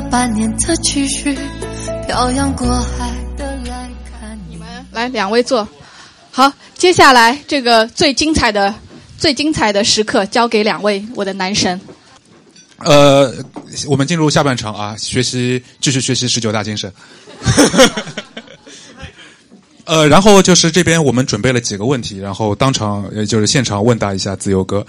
了半年的积蓄，漂洋过海的来看你们。来，两位坐。好，接下来这个最精彩的、最精彩的时刻交给两位我的男神。呃，我们进入下半场啊，学习继续学习十九大精神。呃，然后就是这边我们准备了几个问题，然后当场也就是现场问答一下自由哥。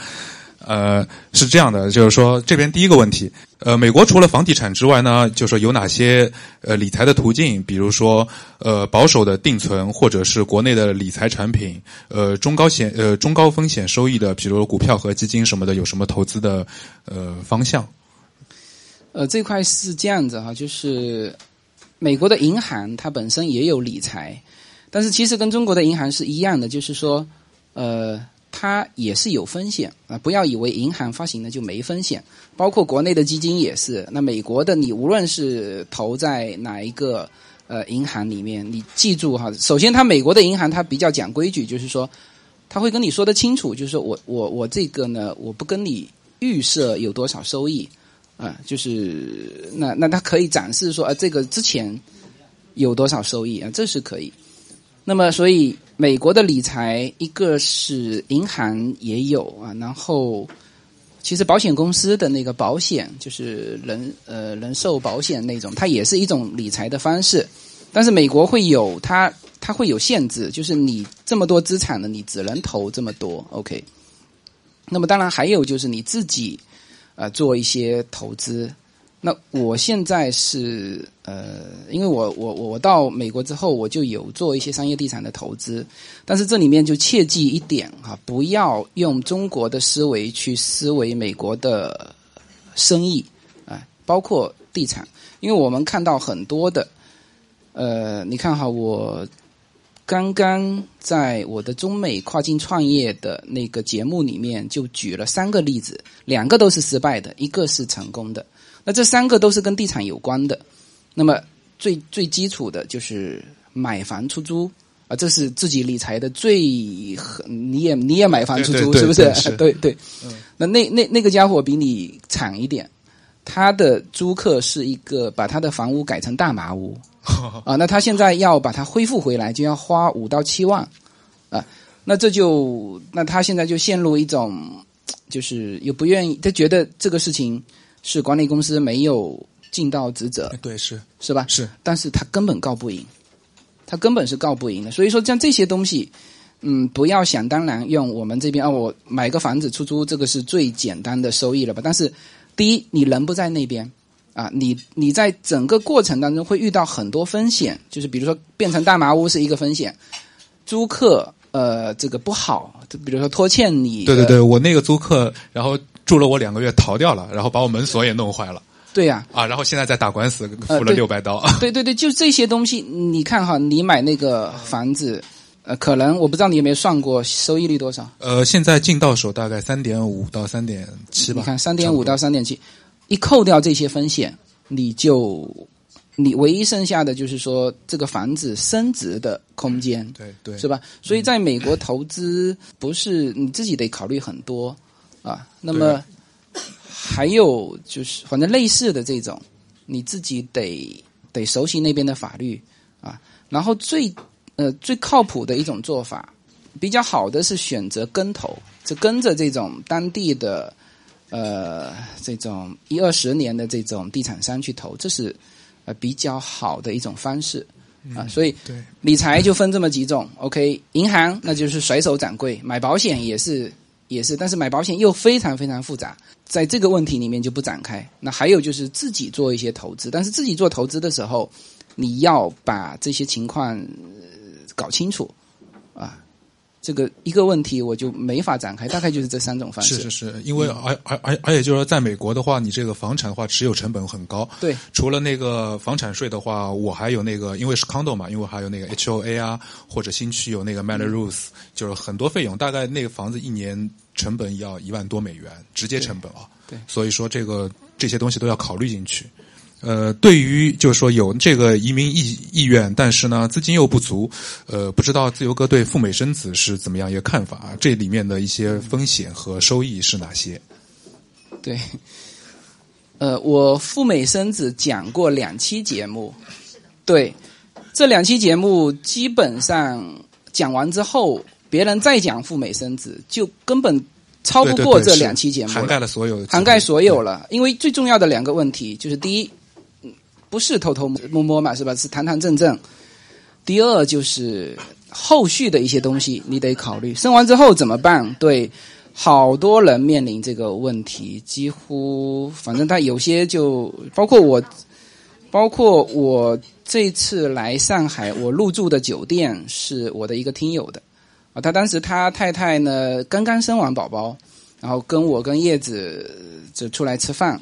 呃，是这样的，就是说这边第一个问题，呃，美国除了房地产之外呢，就说有哪些呃理财的途径？比如说呃保守的定存，或者是国内的理财产品，呃中高险呃中高风险收益的，比如股票和基金什么的，有什么投资的呃方向？呃，这块是这样子哈，就是美国的银行它本身也有理财，但是其实跟中国的银行是一样的，就是说呃。它也是有风险啊！不要以为银行发行的就没风险，包括国内的基金也是。那美国的，你无论是投在哪一个呃银行里面，你记住哈，首先，它美国的银行它比较讲规矩，就是说，他会跟你说得清楚，就是说我我我这个呢，我不跟你预设有多少收益啊，就是那那他可以展示说啊，这个之前有多少收益啊，这是可以。那么，所以美国的理财，一个是银行也有啊，然后其实保险公司的那个保险，就是人呃人寿保险那种，它也是一种理财的方式。但是美国会有它，它会有限制，就是你这么多资产呢，你只能投这么多。OK。那么当然还有就是你自己呃做一些投资。那我现在是呃，因为我我我到美国之后，我就有做一些商业地产的投资，但是这里面就切记一点哈，不要用中国的思维去思维美国的生意啊，包括地产，因为我们看到很多的，呃，你看哈，我刚刚在我的中美跨境创业的那个节目里面就举了三个例子，两个都是失败的，一个是成功的。那这三个都是跟地产有关的，那么最最基础的就是买房出租啊，这是自己理财的最，你也你也买房出租是不是？对 对。那那那那个家伙比你惨一点，他的租客是一个把他的房屋改成大麻屋 啊，那他现在要把它恢复回来，就要花五到七万啊，那这就那他现在就陷入一种，就是又不愿意，他觉得这个事情。是管理公司没有尽到职责，对，是是吧？是，但是他根本告不赢，他根本是告不赢的。所以说，像这些东西，嗯，不要想当然用我们这边啊，我买个房子出租，这个是最简单的收益了吧？但是，第一，你人不在那边啊，你你在整个过程当中会遇到很多风险，就是比如说变成大麻屋是一个风险，租客呃这个不好，就比如说拖欠你，对对对，我那个租客然后。住了我两个月，逃掉了，然后把我门锁也弄坏了。对呀，啊，然后现在在打官司，付了六百刀。对对对，就这些东西，你看哈，你买那个房子，呃，可能我不知道你有没有算过收益率多少？呃，现在进到手大概三点五到三点七吧。你看，三点五到三点七，一扣掉这些风险，你就你唯一剩下的就是说这个房子升值的空间，对对，是吧？所以在美国投资不是你自己得考虑很多。啊，那么还有就是，反正类似的这种，你自己得得熟悉那边的法律啊。然后最呃最靠谱的一种做法，比较好的是选择跟投，就跟着这种当地的呃这种一二十年的这种地产商去投，这是呃比较好的一种方式啊。所以理财就分这么几种，OK，银行那就是甩手掌柜，买保险也是。也是，但是买保险又非常非常复杂，在这个问题里面就不展开。那还有就是自己做一些投资，但是自己做投资的时候，你要把这些情况搞清楚。这个一个问题我就没法展开，大概就是这三种方式。是是是，因为而而而而且就是说，在美国的话，你这个房产的话持有成本很高。对，除了那个房产税的话，我还有那个，因为是 condo 嘛，因为还有那个 HOA 啊，或者新区有那个 Manor Rules，就是很多费用，大概那个房子一年成本要一万多美元，直接成本啊。对，所以说这个这些东西都要考虑进去。呃，对于就是说有这个移民意意愿，但是呢资金又不足，呃，不知道自由哥对赴美生子是怎么样一个看法？这里面的一些风险和收益是哪些？对，呃，我赴美生子讲过两期节目，对，这两期节目基本上讲完之后，别人再讲赴美生子，就根本超不过这两期节目涵盖了所有，涵盖所有了。因为最重要的两个问题就是第一，不是偷偷摸摸嘛，是吧？是堂堂正正。第二就是后续的一些东西，你得考虑生完之后怎么办？对，好多人面临这个问题，几乎反正他有些就包括我，包括我这次来上海，我入住的酒店是我的一个听友的啊，他当时他太太呢刚刚生完宝宝，然后跟我跟叶子就出来吃饭，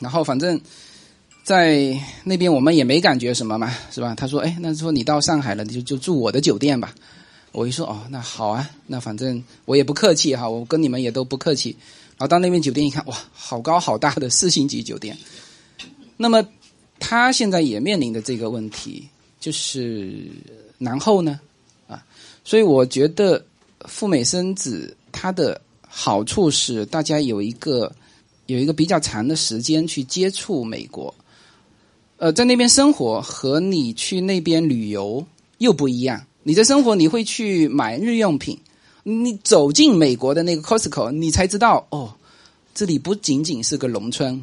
然后反正。在那边我们也没感觉什么嘛，是吧？他说：“哎，那说你到上海了，你就就住我的酒店吧。”我一说：“哦，那好啊，那反正我也不客气哈，我跟你们也都不客气。”然后到那边酒店一看，哇，好高好大的四星级酒店。那么他现在也面临的这个问题就是然后呢，啊，所以我觉得赴美生子它的好处是大家有一个有一个比较长的时间去接触美国。呃，在那边生活和你去那边旅游又不一样。你在生活，你会去买日用品，你走进美国的那个 Costco，你才知道哦，这里不仅仅是个农村，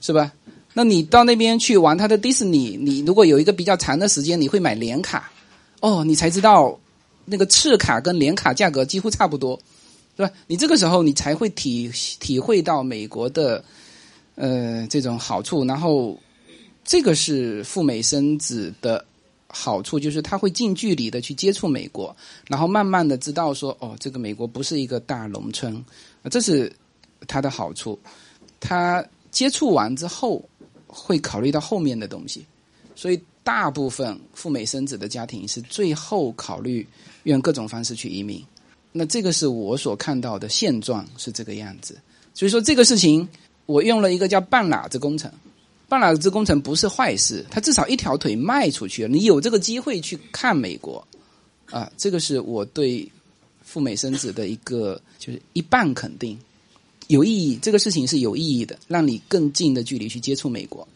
是吧？那你到那边去玩他的迪士尼，你如果有一个比较长的时间，你会买年卡，哦，你才知道那个次卡跟年卡价格几乎差不多，是吧？你这个时候你才会体体会到美国的呃这种好处，然后。这个是赴美生子的好处，就是他会近距离的去接触美国，然后慢慢的知道说，哦，这个美国不是一个大农村，这是他的好处。他接触完之后，会考虑到后面的东西，所以大部分赴美生子的家庭是最后考虑用各种方式去移民。那这个是我所看到的现状是这个样子。所以说这个事情，我用了一个叫半拉子工程。半拉子工程不是坏事，他至少一条腿迈出去了。你有这个机会去看美国，啊，这个是我对赴美生子的一个就是一半肯定，有意义。这个事情是有意义的，让你更近的距离去接触美国。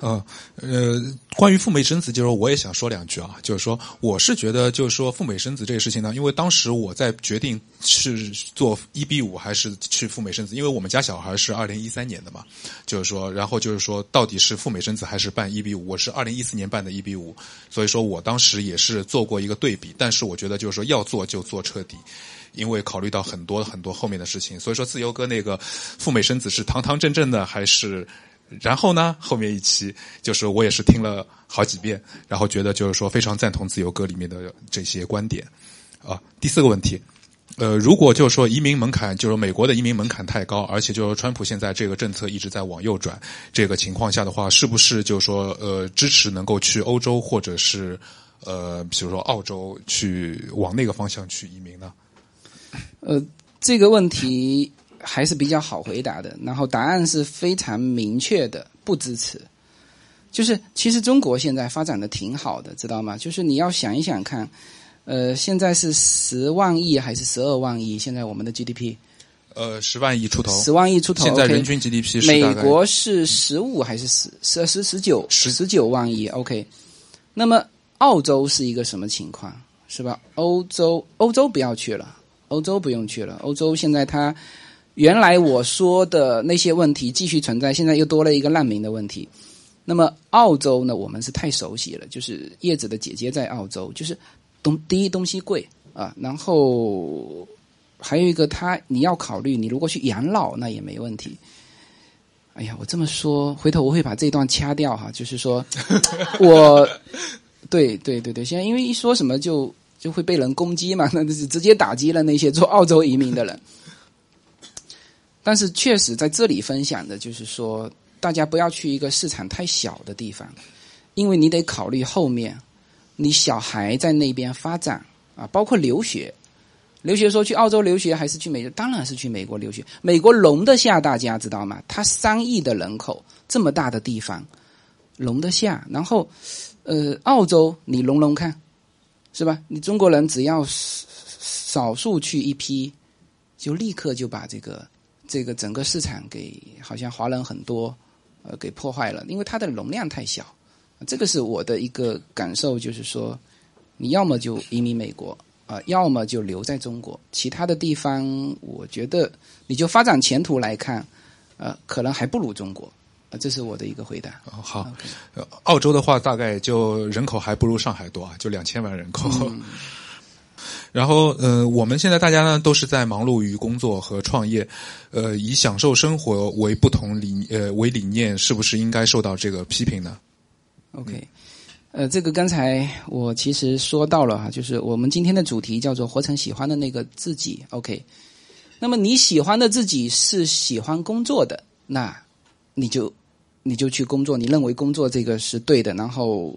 呃呃，关于赴美生子，就是我也想说两句啊，就是说，我是觉得，就是说赴美生子这个事情呢，因为当时我在决定是做一比五还是去赴美生子，因为我们家小孩是二零一三年的嘛，就是说，然后就是说，到底是赴美生子还是办一比五？我是二零一四年办的一比五，所以说我当时也是做过一个对比，但是我觉得就是说要做就做彻底，因为考虑到很多很多后面的事情，所以说自由哥那个赴美生子是堂堂正正的还是？然后呢，后面一期就是我也是听了好几遍，然后觉得就是说非常赞同自由歌里面的这些观点，啊，第四个问题，呃，如果就是说移民门槛，就是美国的移民门槛太高，而且就是川普现在这个政策一直在往右转，这个情况下的话，是不是就是说呃支持能够去欧洲或者是呃比如说澳洲去往那个方向去移民呢？呃，这个问题。还是比较好回答的，然后答案是非常明确的，不支持。就是其实中国现在发展的挺好的，知道吗？就是你要想一想看，呃，现在是十万亿还是十二万亿？现在我们的 GDP，呃，十万亿出头，十万亿出头。现在人均 GDP 是美国是十五还是十十十十九十十九万亿？OK，那么澳洲是一个什么情况？是吧？欧洲欧洲不要去了，欧洲不用去了，欧洲现在它。原来我说的那些问题继续存在，现在又多了一个难民的问题。那么澳洲呢？我们是太熟悉了，就是叶子的姐姐在澳洲，就是东第一东西贵啊，然后还有一个他你要考虑，你如果去养老那也没问题。哎呀，我这么说，回头我会把这段掐掉哈，就是说我对对对对，现在因为一说什么就就会被人攻击嘛，那就是直接打击了那些做澳洲移民的人。但是确实在这里分享的就是说，大家不要去一个市场太小的地方，因为你得考虑后面，你小孩在那边发展啊，包括留学，留学说去澳洲留学还是去美，当然是去美国留学。美国容得下大家知道吗？它三亿的人口这么大的地方，容得下。然后，呃，澳洲你容容看，是吧？你中国人只要少数去一批，就立刻就把这个。这个整个市场给好像华人很多呃给破坏了，因为它的容量太小。这个是我的一个感受，就是说，你要么就移民美国啊、要么就留在中国，其他的地方，我觉得你就发展前途来看，呃，可能还不如中国。啊，这是我的一个回答。哦好澳洲的话大概就人口还不如上海多啊，就两千万人口。然后，呃，我们现在大家呢都是在忙碌于工作和创业，呃，以享受生活为不同理呃为理念，是不是应该受到这个批评呢？OK，呃，这个刚才我其实说到了哈，就是我们今天的主题叫做“活成喜欢的那个自己”。OK，那么你喜欢的自己是喜欢工作的，那你就你就去工作，你认为工作这个是对的，然后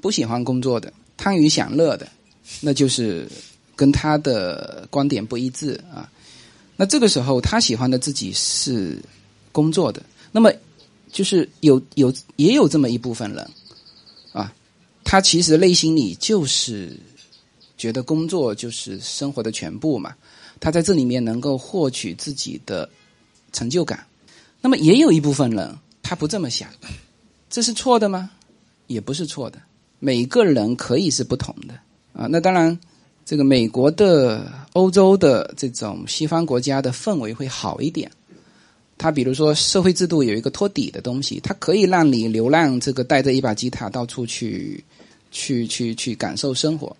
不喜欢工作的、贪于享乐的，那就是跟他的观点不一致啊。那这个时候，他喜欢的自己是工作的，那么就是有有也有这么一部分人。啊，他其实内心里就是觉得工作就是生活的全部嘛，他在这里面能够获取自己的成就感。那么也有一部分人他不这么想，这是错的吗？也不是错的，每个人可以是不同的啊。那当然，这个美国的、欧洲的这种西方国家的氛围会好一点。它比如说社会制度有一个托底的东西，它可以让你流浪，这个带着一把吉他到处去，去去去感受生活。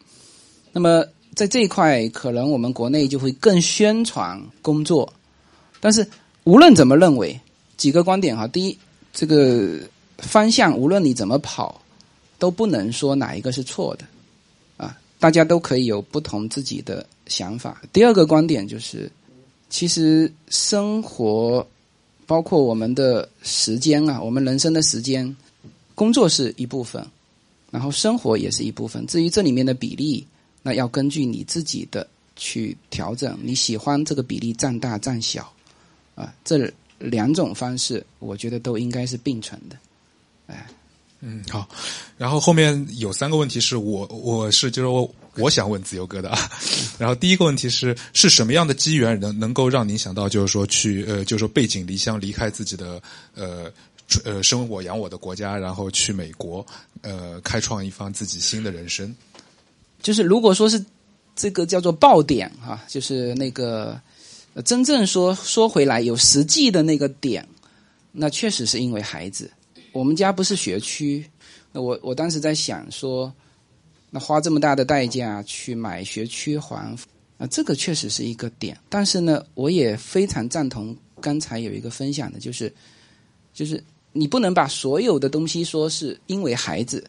那么在这一块，可能我们国内就会更宣传工作。但是无论怎么认为，几个观点哈，第一，这个方向无论你怎么跑，都不能说哪一个是错的，大家都可以有不同自己的想法。第二个观点就是，其实生活。包括我们的时间啊，我们人生的时间，工作是一部分，然后生活也是一部分。至于这里面的比例，那要根据你自己的去调整。你喜欢这个比例占大占小，啊，这两种方式，我觉得都应该是并存的。哎，嗯，好。然后后面有三个问题是我我是就是我我想问自由哥的啊。然后第一个问题是是什么样的机缘能能够让您想到就是说去呃就是说背井离乡离开自己的呃呃生我养我的国家，然后去美国呃开创一番自己新的人生。就是如果说是这个叫做爆点啊，就是那个、呃、真正说说回来有实际的那个点，那确实是因为孩子。我们家不是学区，那我我当时在想说，那花这么大的代价去买学区房啊，这个确实是一个点。但是呢，我也非常赞同刚才有一个分享的，就是就是你不能把所有的东西说是因为孩子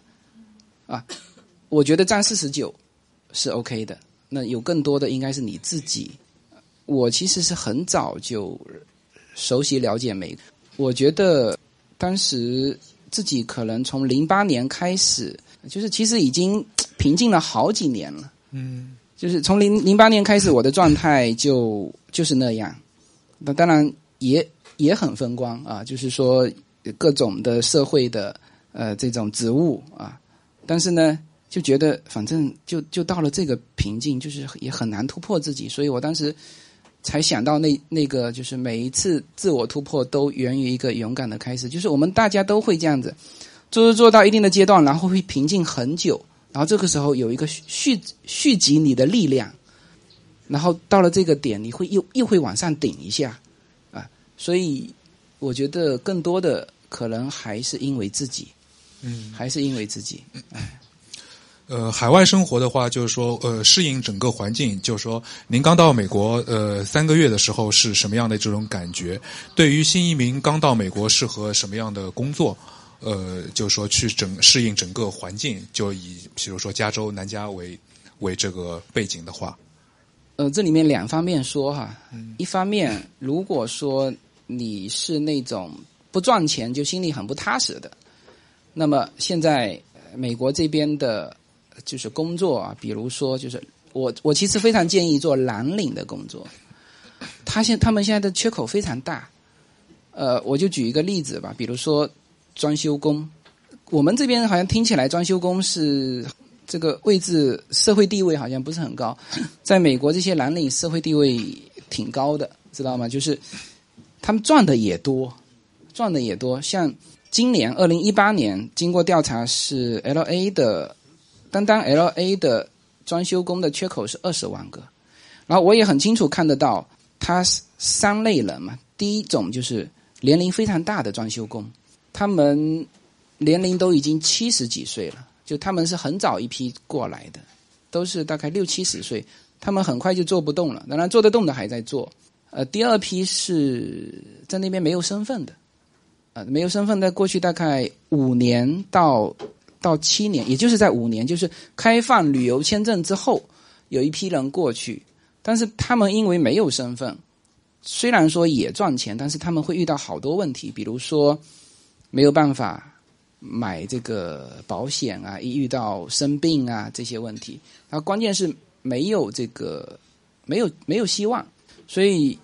啊，我觉得占四十九是 OK 的。那有更多的应该是你自己。我其实是很早就熟悉了解美，我觉得。当时自己可能从零八年开始，就是其实已经平静了好几年了。嗯，就是从零零八年开始，我的状态就就是那样。那当然也也很风光啊，就是说各种的社会的呃这种职务啊，但是呢，就觉得反正就就到了这个瓶颈，就是也很难突破自己，所以我当时。才想到那那个就是每一次自我突破都源于一个勇敢的开始，就是我们大家都会这样子，做做做到一定的阶段，然后会平静很久，然后这个时候有一个蓄蓄积你的力量，然后到了这个点，你会又又会往上顶一下，啊，所以我觉得更多的可能还是因为自己，嗯，还是因为自己，哎。呃，海外生活的话，就是说，呃，适应整个环境，就是说，您刚到美国，呃，三个月的时候是什么样的这种感觉？对于新移民刚到美国，适合什么样的工作？呃，就是说去整适应整个环境，就以比如说加州南加为为这个背景的话，呃，这里面两方面说哈，嗯、一方面如果说你是那种不赚钱就心里很不踏实的，那么现在美国这边的。就是工作啊，比如说，就是我我其实非常建议做蓝领的工作，他现他们现在的缺口非常大，呃，我就举一个例子吧，比如说装修工，我们这边好像听起来装修工是这个位置社会地位好像不是很高，在美国这些蓝领社会地位挺高的，知道吗？就是他们赚的也多，赚的也多。像今年二零一八年，经过调查是 L A 的，单单 L A 的装修工的缺口是二十万个。然后我也很清楚看得到，它三类人嘛。第一种就是年龄非常大的装修工，他们年龄都已经七十几岁了，就他们是很早一批过来的，都是大概六七十岁，他们很快就做不动了。当然做得动的还在做。呃，第二批是在那边没有身份的，呃，没有身份，在过去大概五年到到七年，也就是在五年，就是开放旅游签证之后，有一批人过去，但是他们因为没有身份，虽然说也赚钱，但是他们会遇到好多问题，比如说没有办法买这个保险啊，一遇到生病啊这些问题，然后关键是没有这个没有没有希望，所以。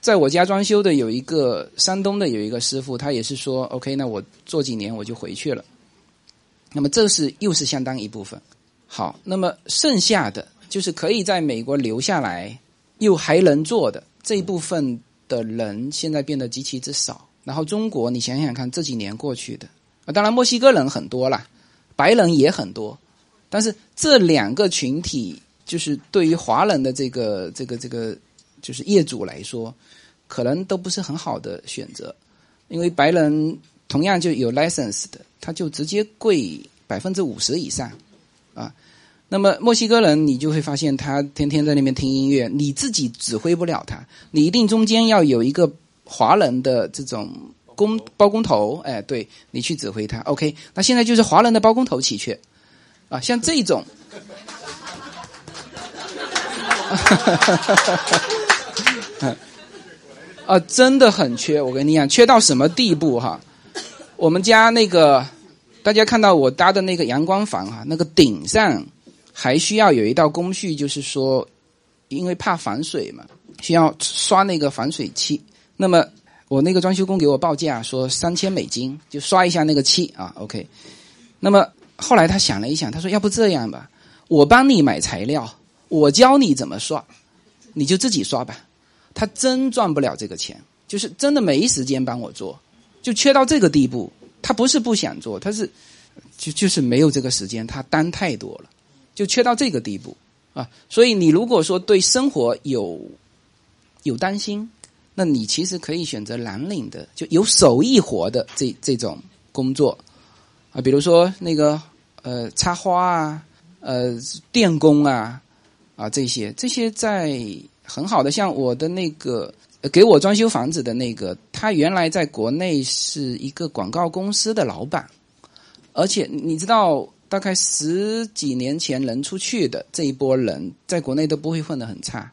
在我家装修的有一个山东的有一个师傅，他也是说，OK，那我做几年我就回去了。那么这是又是相当一部分。好，那么剩下的就是可以在美国留下来又还能做的这一部分的人，现在变得极其之少。然后中国，你想想看，这几年过去的，当然墨西哥人很多啦，白人也很多，但是这两个群体就是对于华人的这个这个这个就是业主来说。可能都不是很好的选择，因为白人同样就有 license 的，他就直接贵百分之五十以上，啊，那么墨西哥人你就会发现他天天在那边听音乐，你自己指挥不了他，你一定中间要有一个华人的这种工包工头，哎，对你去指挥他，OK，那现在就是华人的包工头奇缺，啊，像这种。啊，真的很缺！我跟你讲，缺到什么地步哈？我们家那个，大家看到我搭的那个阳光房哈，那个顶上还需要有一道工序，就是说，因为怕防水嘛，需要刷那个防水漆。那么我那个装修工给我报价说三千美金，就刷一下那个漆啊，OK。那么后来他想了一想，他说：“要不这样吧，我帮你买材料，我教你怎么刷，你就自己刷吧。”他真赚不了这个钱，就是真的没时间帮我做，就缺到这个地步。他不是不想做，他是就就是没有这个时间，他单太多了，就缺到这个地步啊。所以你如果说对生活有有担心，那你其实可以选择蓝领的，就有手艺活的这这种工作啊，比如说那个呃插花啊，呃电工啊啊这些这些在。很好的，像我的那个给我装修房子的那个，他原来在国内是一个广告公司的老板，而且你知道，大概十几年前能出去的这一波人，在国内都不会混得很差，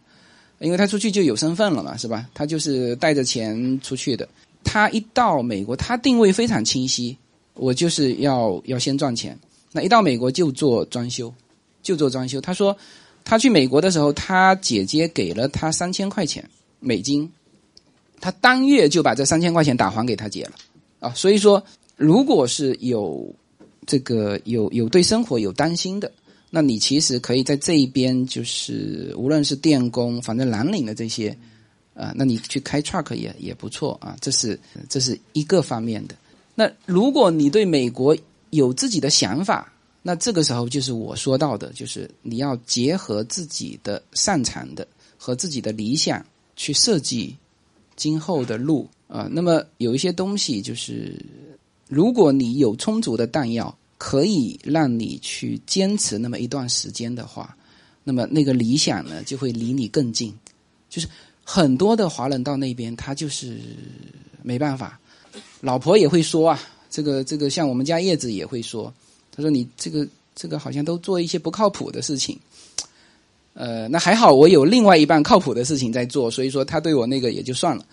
因为他出去就有身份了嘛，是吧？他就是带着钱出去的。他一到美国，他定位非常清晰，我就是要要先赚钱。那一到美国就做装修，就做装修。他说。他去美国的时候，他姐姐给了他三千块钱美金，他当月就把这三千块钱打还给他姐了啊。所以说，如果是有这个有有对生活有担心的，那你其实可以在这一边，就是无论是电工，反正蓝领的这些啊，那你去开 truck 也也不错啊。这是这是一个方面的。那如果你对美国有自己的想法，那这个时候就是我说到的，就是你要结合自己的擅长的和自己的理想去设计今后的路啊。那么有一些东西就是，如果你有充足的弹药，可以让你去坚持那么一段时间的话，那么那个理想呢就会离你更近。就是很多的华人到那边，他就是没办法，老婆也会说啊，这个这个，像我们家叶子也会说。他说：“你这个这个好像都做一些不靠谱的事情，呃，那还好我有另外一半靠谱的事情在做，所以说他对我那个也就算了。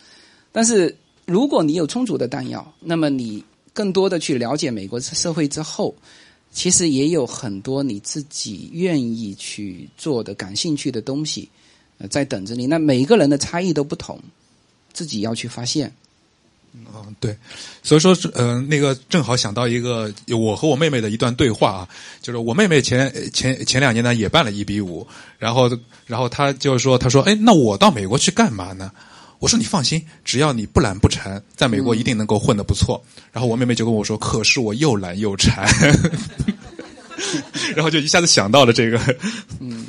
但是如果你有充足的弹药，那么你更多的去了解美国社会之后，其实也有很多你自己愿意去做的、感兴趣的东西在等着你。那每一个人的差异都不同，自己要去发现。”嗯，对，所以说，呃，那个正好想到一个我和我妹妹的一段对话啊，就是我妹妹前前前两年呢也办了一比五，然后然后她就说，她说，哎，那我到美国去干嘛呢？我说你放心，只要你不懒不馋，在美国一定能够混得不错。然后我妹妹就跟我说，可是我又懒又馋，然后就一下子想到了这个，嗯。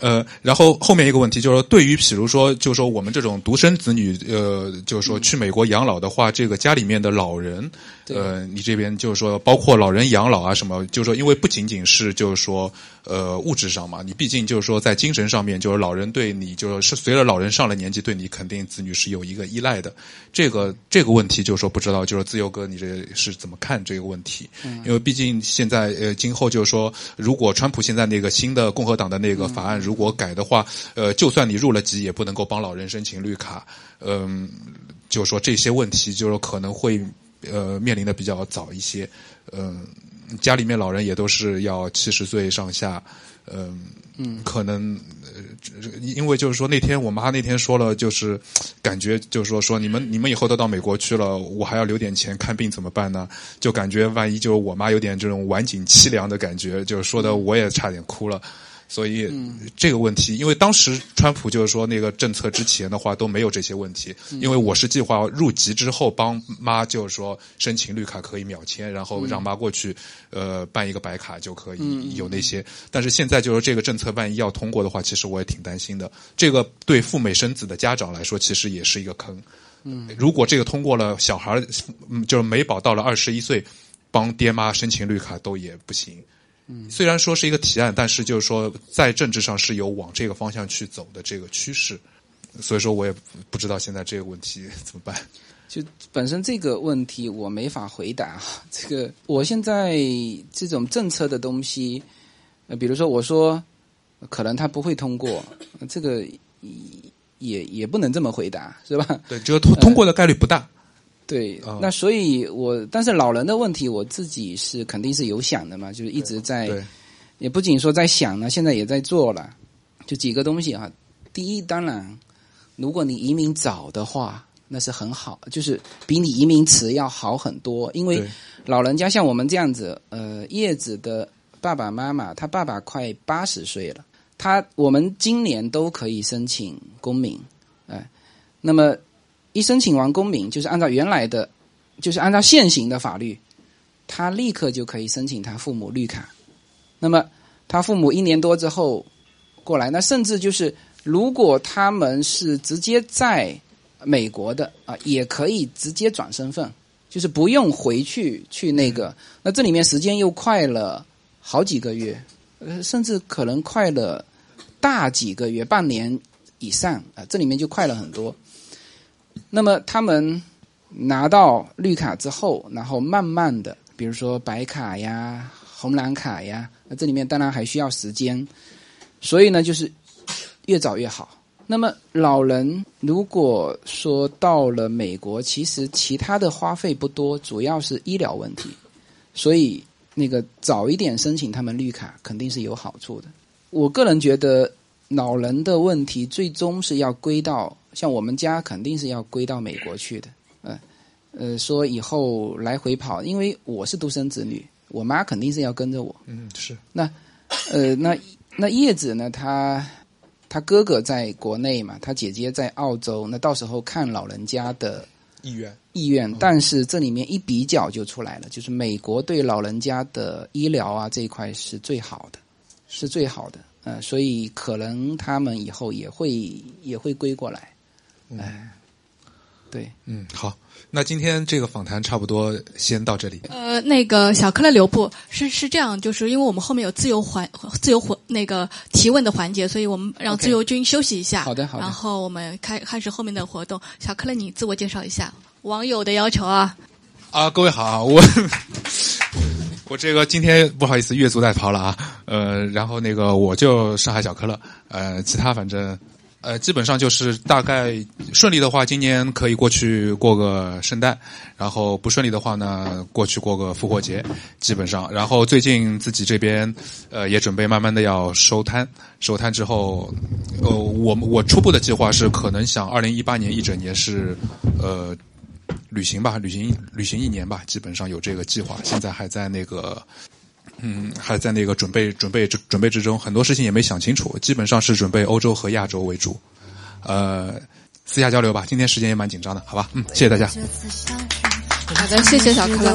呃，然后后面一个问题就是说，对于比如说，就是说我们这种独生子女，呃，就是说去美国养老的话，这个家里面的老人，呃，你这边就是说，包括老人养老啊什么，就是说，因为不仅仅是就是说。呃，物质上嘛，你毕竟就是说，在精神上面，就是老人对你，就是随着老人上了年纪，对你肯定子女是有一个依赖的。这个这个问题，就是说不知道，就是自由哥，你这是怎么看这个问题？因为毕竟现在呃，今后就是说，如果川普现在那个新的共和党的那个法案如果改的话，呃，就算你入了籍，也不能够帮老人申请绿卡。嗯，就是说这些问题，就是可能会呃面临的比较早一些。嗯。家里面老人也都是要七十岁上下，嗯，嗯，可能，因为就是说那天我妈那天说了，就是感觉就是说说你们你们以后都到美国去了，我还要留点钱看病怎么办呢？就感觉万一就是我妈有点这种晚景凄凉的感觉，就是说的我也差点哭了。所以这个问题，因为当时川普就是说那个政策之前的话都没有这些问题，因为我是计划入籍之后帮妈就是说申请绿卡可以秒签，然后让妈过去呃办一个白卡就可以有那些。但是现在就是这个政策万一要通过的话，其实我也挺担心的。这个对赴美生子的家长来说，其实也是一个坑。嗯，如果这个通过了，小孩嗯就是美宝到了二十一岁，帮爹妈申请绿卡都也不行。嗯，虽然说是一个提案，但是就是说在政治上是有往这个方向去走的这个趋势，所以说我也不知道现在这个问题怎么办。就本身这个问题我没法回答。这个我现在这种政策的东西，呃，比如说我说可能他不会通过，这个也也不能这么回答，是吧？对，就通通过的概率不大。对，那所以，我但是老人的问题，我自己是肯定是有想的嘛，就是一直在，也不仅说在想呢，现在也在做了，就几个东西啊。第一，当然，如果你移民早的话，那是很好，就是比你移民迟要好很多，因为老人家像我们这样子，呃，叶子的爸爸妈妈，他爸爸快八十岁了，他我们今年都可以申请公民，哎，那么。一申请完公民，就是按照原来的，就是按照现行的法律，他立刻就可以申请他父母绿卡。那么他父母一年多之后过来，那甚至就是如果他们是直接在美国的啊，也可以直接转身份，就是不用回去去那个。那这里面时间又快了好几个月，呃，甚至可能快了大几个月，半年以上啊，这里面就快了很多。那么他们拿到绿卡之后，然后慢慢的，比如说白卡呀、红蓝卡呀，那这里面当然还需要时间，所以呢，就是越早越好。那么老人如果说到了美国，其实其他的花费不多，主要是医疗问题，所以那个早一点申请他们绿卡肯定是有好处的。我个人觉得老人的问题最终是要归到。像我们家肯定是要归到美国去的，嗯，呃，说以后来回跑，因为我是独生子女，我妈肯定是要跟着我。嗯，是。那，呃，那那叶子呢？他他哥哥在国内嘛，他姐姐在澳洲，那到时候看老人家的意愿意愿。但是这里面一比较就出来了，就是美国对老人家的医疗啊这一块是最好的，是最好的。呃，所以可能他们以后也会也会归过来。哎，对，嗯，好，那今天这个访谈差不多先到这里。呃，那个小克勒留步是是这样，就是因为我们后面有自由环自由环那个提问的环节，所以我们让自由军休息一下。好的，好的。然后我们开开始后面的活动。小克勒，你自我介绍一下，网友的要求啊。啊，各位好，我 我这个今天不好意思越俎代庖了啊。呃，然后那个我就上海小克勒，呃，其他反正。呃，基本上就是大概顺利的话，今年可以过去过个圣诞；然后不顺利的话呢，过去过个复活节。基本上，然后最近自己这边呃也准备慢慢的要收摊，收摊之后，呃，我我初步的计划是可能想二零一八年一整年是呃旅行吧，旅行旅行一年吧，基本上有这个计划，现在还在那个。嗯，还在那个准备、准备、准备之中，很多事情也没想清楚。基本上是准备欧洲和亚洲为主。呃，私下交流吧。今天时间也蛮紧张的，好吧？嗯，谢谢大家。好的，谢谢小可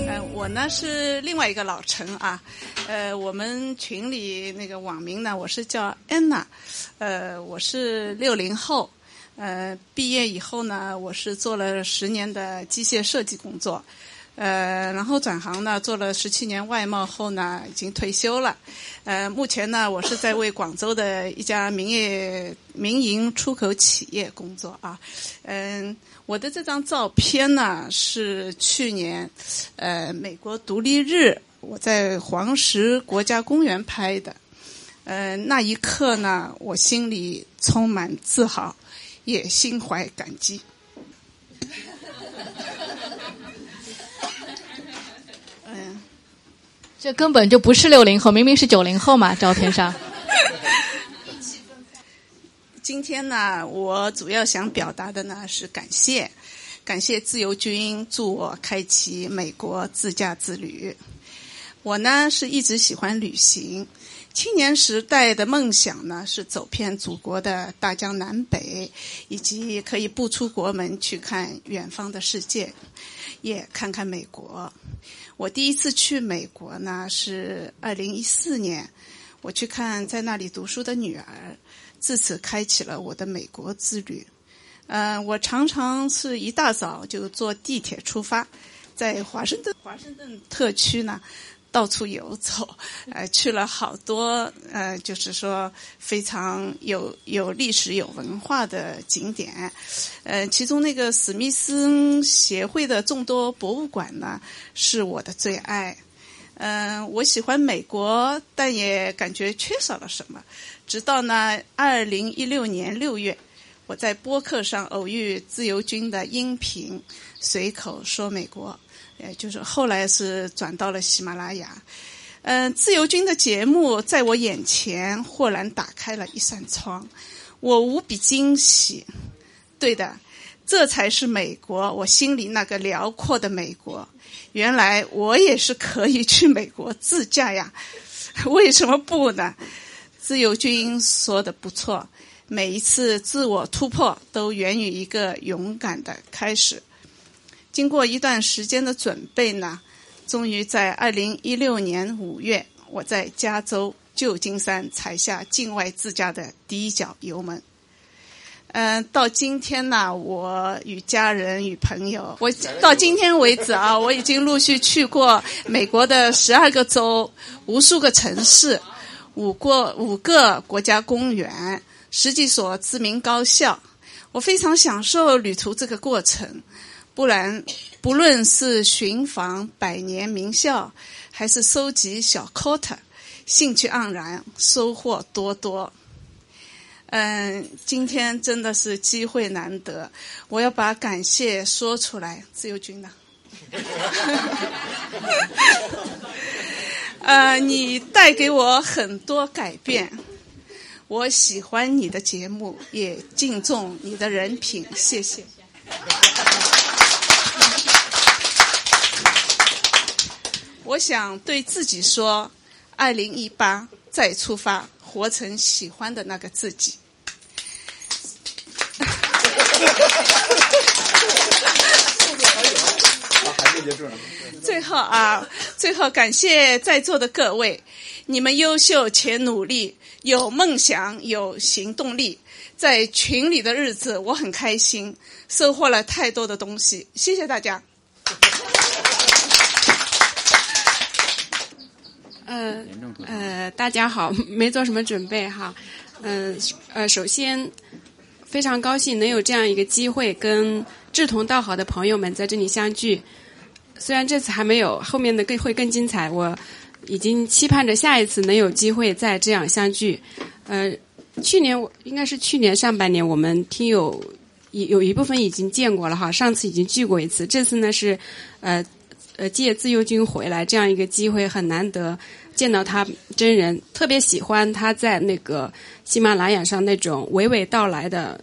我呢是另外一个老陈啊，呃，我们群里那个网名呢，我是叫安娜，呃，我是六零后，呃，毕业以后呢，我是做了十年的机械设计工作，呃，然后转行呢，做了十七年外贸后呢，已经退休了，呃，目前呢，我是在为广州的一家民业民营出口企业工作啊，嗯。我的这张照片呢，是去年，呃，美国独立日，我在黄石国家公园拍的。呃，那一刻呢，我心里充满自豪，也心怀感激。这根本就不是六零后，明明是九零后嘛，照片上。今天呢，我主要想表达的呢是感谢，感谢自由军助我开启美国自驾之旅。我呢是一直喜欢旅行，青年时代的梦想呢是走遍祖国的大江南北，以及可以不出国门去看远方的世界，也看看美国。我第一次去美国呢是二零一四年，我去看在那里读书的女儿。自此开启了我的美国之旅。嗯，我常常是一大早就坐地铁出发，在华盛顿华盛顿特区呢到处游走，呃，去了好多呃，就是说非常有有历史有文化的景点。呃，其中那个史密斯协会的众多博物馆呢是我的最爱。嗯，我喜欢美国，但也感觉缺少了什么。直到呢，二零一六年六月，我在播客上偶遇自由军的音频，随口说美国，呃，就是后来是转到了喜马拉雅。嗯，自由军的节目在我眼前豁然打开了一扇窗，我无比惊喜。对的，这才是美国，我心里那个辽阔的美国。原来我也是可以去美国自驾呀，为什么不呢？自由军说的不错，每一次自我突破都源于一个勇敢的开始。经过一段时间的准备呢，终于在二零一六年五月，我在加州旧金山踩下境外自驾的第一脚油门。嗯，到今天呢，我与家人与朋友，我到今天为止啊，我已经陆续去过美国的十二个州、无数个城市。五个五个国家公园，十几所知名高校，我非常享受旅途这个过程。不然，不论是寻访百年名校，还是收集小 quota，兴趣盎然，收获多多。嗯，今天真的是机会难得，我要把感谢说出来。自由军呢？呃，你带给我很多改变，我喜欢你的节目，也敬重你的人品，谢谢。我想对自己说：二零一八再出发，活成喜欢的那个自己。最后啊，最后感谢在座的各位，你们优秀且努力，有梦想，有行动力。在群里的日子，我很开心，收获了太多的东西。谢谢大家。呃呃，大家好，没做什么准备哈。嗯呃，首先非常高兴能有这样一个机会，跟志同道合的朋友们在这里相聚。虽然这次还没有后面的更会更精彩，我已经期盼着下一次能有机会再这样相聚。呃，去年我应该是去年上半年，我们听友有有一部分已经见过了哈，上次已经聚过一次，这次呢是呃呃借自由军回来这样一个机会很难得。见到他真人，特别喜欢他在那个喜马拉雅上那种娓娓道来的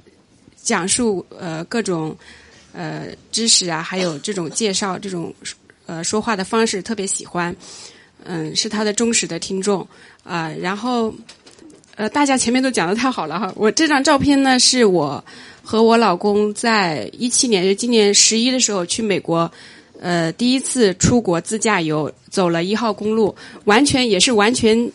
讲述，呃，各种呃知识啊，还有这种介绍，这种呃说话的方式，特别喜欢。嗯，是他的忠实的听众啊。然后呃，大家前面都讲的太好了哈。我这张照片呢，是我和我老公在一七年，就今年十一的时候去美国。呃，第一次出国自驾游，走了一号公路，完全也是完全，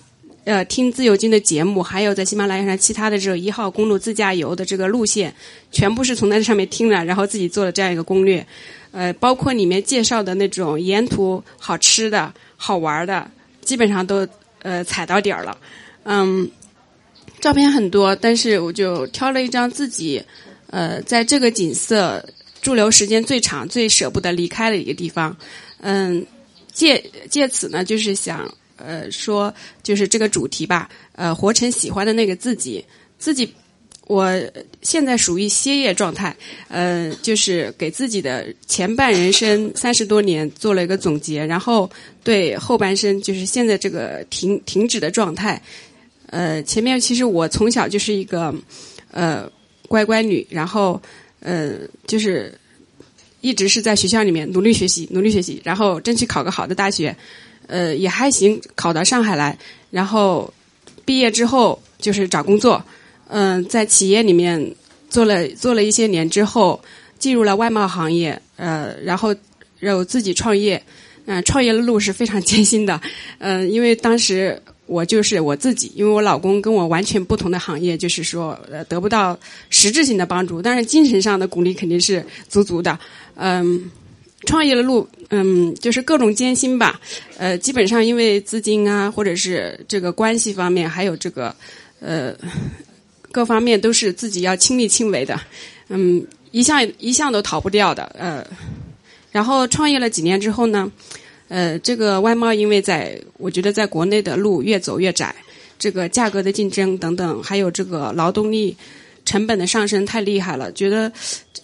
呃，听自由军的节目，还有在喜马拉雅上其他的这个一号公路自驾游的这个路线，全部是从那上面听了，然后自己做了这样一个攻略，呃，包括里面介绍的那种沿途好吃的好玩的，基本上都呃踩到点儿了，嗯，照片很多，但是我就挑了一张自己，呃，在这个景色。驻留时间最长、最舍不得离开的一个地方，嗯，借借此呢，就是想呃说，就是这个主题吧，呃，活成喜欢的那个自己。自己，我现在属于歇业状态，呃，就是给自己的前半人生三十多年做了一个总结，然后对后半生就是现在这个停停止的状态。呃，前面其实我从小就是一个呃乖乖女，然后。呃，就是一直是在学校里面努力学习，努力学习，然后争取考个好的大学，呃，也还行，考到上海来，然后毕业之后就是找工作，嗯，在企业里面做了做了一些年之后，进入了外贸行业，呃，然后有自己创业，嗯，创业的路是非常艰辛的，嗯，因为当时。我就是我自己，因为我老公跟我完全不同的行业，就是说呃得不到实质性的帮助，但是精神上的鼓励肯定是足足的。嗯，创业的路，嗯，就是各种艰辛吧。呃，基本上因为资金啊，或者是这个关系方面，还有这个呃各方面都是自己要亲力亲为的。嗯，一项一项都逃不掉的。呃，然后创业了几年之后呢？呃，这个外贸因为在，我觉得在国内的路越走越窄，这个价格的竞争等等，还有这个劳动力成本的上升太厉害了，觉得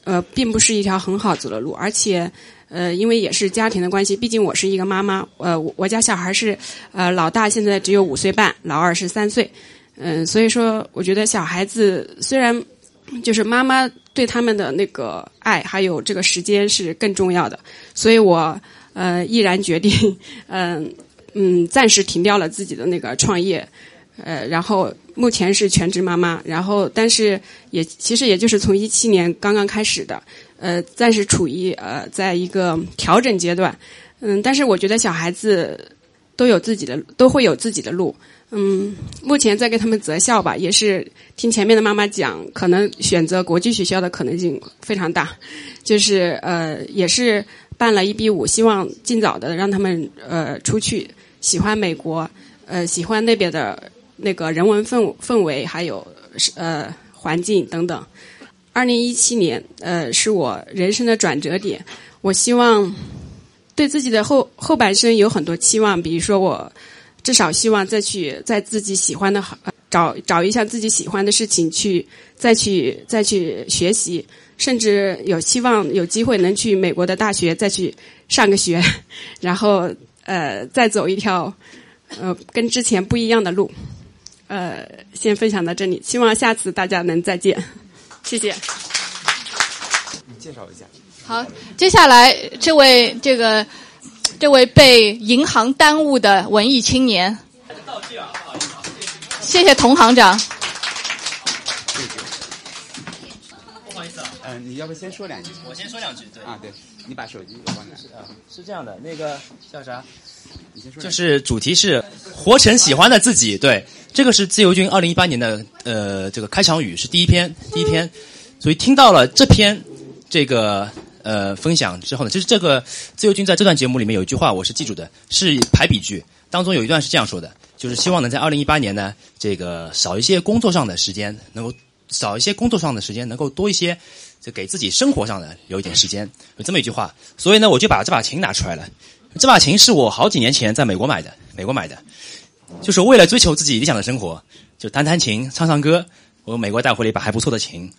呃并不是一条很好走的路，而且呃因为也是家庭的关系，毕竟我是一个妈妈，呃我家小孩是呃老大现在只有五岁半，老二是三岁，嗯，所以说我觉得小孩子虽然就是妈妈对他们的那个爱还有这个时间是更重要的，所以我。呃，毅然决定，嗯嗯，暂时停掉了自己的那个创业，呃，然后目前是全职妈妈，然后但是也其实也就是从一七年刚刚开始的，呃，暂时处于呃在一个调整阶段，嗯，但是我觉得小孩子都有自己的都会有自己的路，嗯，目前在给他们择校吧，也是听前面的妈妈讲，可能选择国际学校的可能性非常大，就是呃也是。办了一比五，希望尽早的让他们呃出去，喜欢美国，呃喜欢那边的那个人文氛氛围，还有呃环境等等。二零一七年呃是我人生的转折点，我希望对自己的后后半生有很多期望，比如说我至少希望再去在自己喜欢的找找一下自己喜欢的事情去再去再去学习。甚至有希望有机会能去美国的大学再去上个学，然后呃再走一条呃跟之前不一样的路，呃先分享到这里，希望下次大家能再见，谢谢。你介绍一下。好，接下来这位这个这位被银行耽误的文艺青年，谢谢童行长。不好意思啊嗯，你要不先说两句？我先说两句，对。啊，对。你把手机给关了。是这样的，那个叫啥？你先说。就是主题是活成喜欢的自己。对，这个是自由军二零一八年的呃这个开场语，是第一篇第一篇。所以听到了这篇这个呃分享之后呢，就是这个自由军在这段节目里面有一句话我是记住的，是排比句，当中有一段是这样说的，就是希望能在二零一八年呢，这个少一些工作上的时间，能够少一些工作上的时间，能够多一些。就给自己生活上的留一点时间，有这么一句话，所以呢，我就把这把琴拿出来了。这把琴是我好几年前在美国买的，美国买的，就是为了追求自己理想的生活，就弹弹琴、唱唱歌。我美国带回了一把还不错的琴。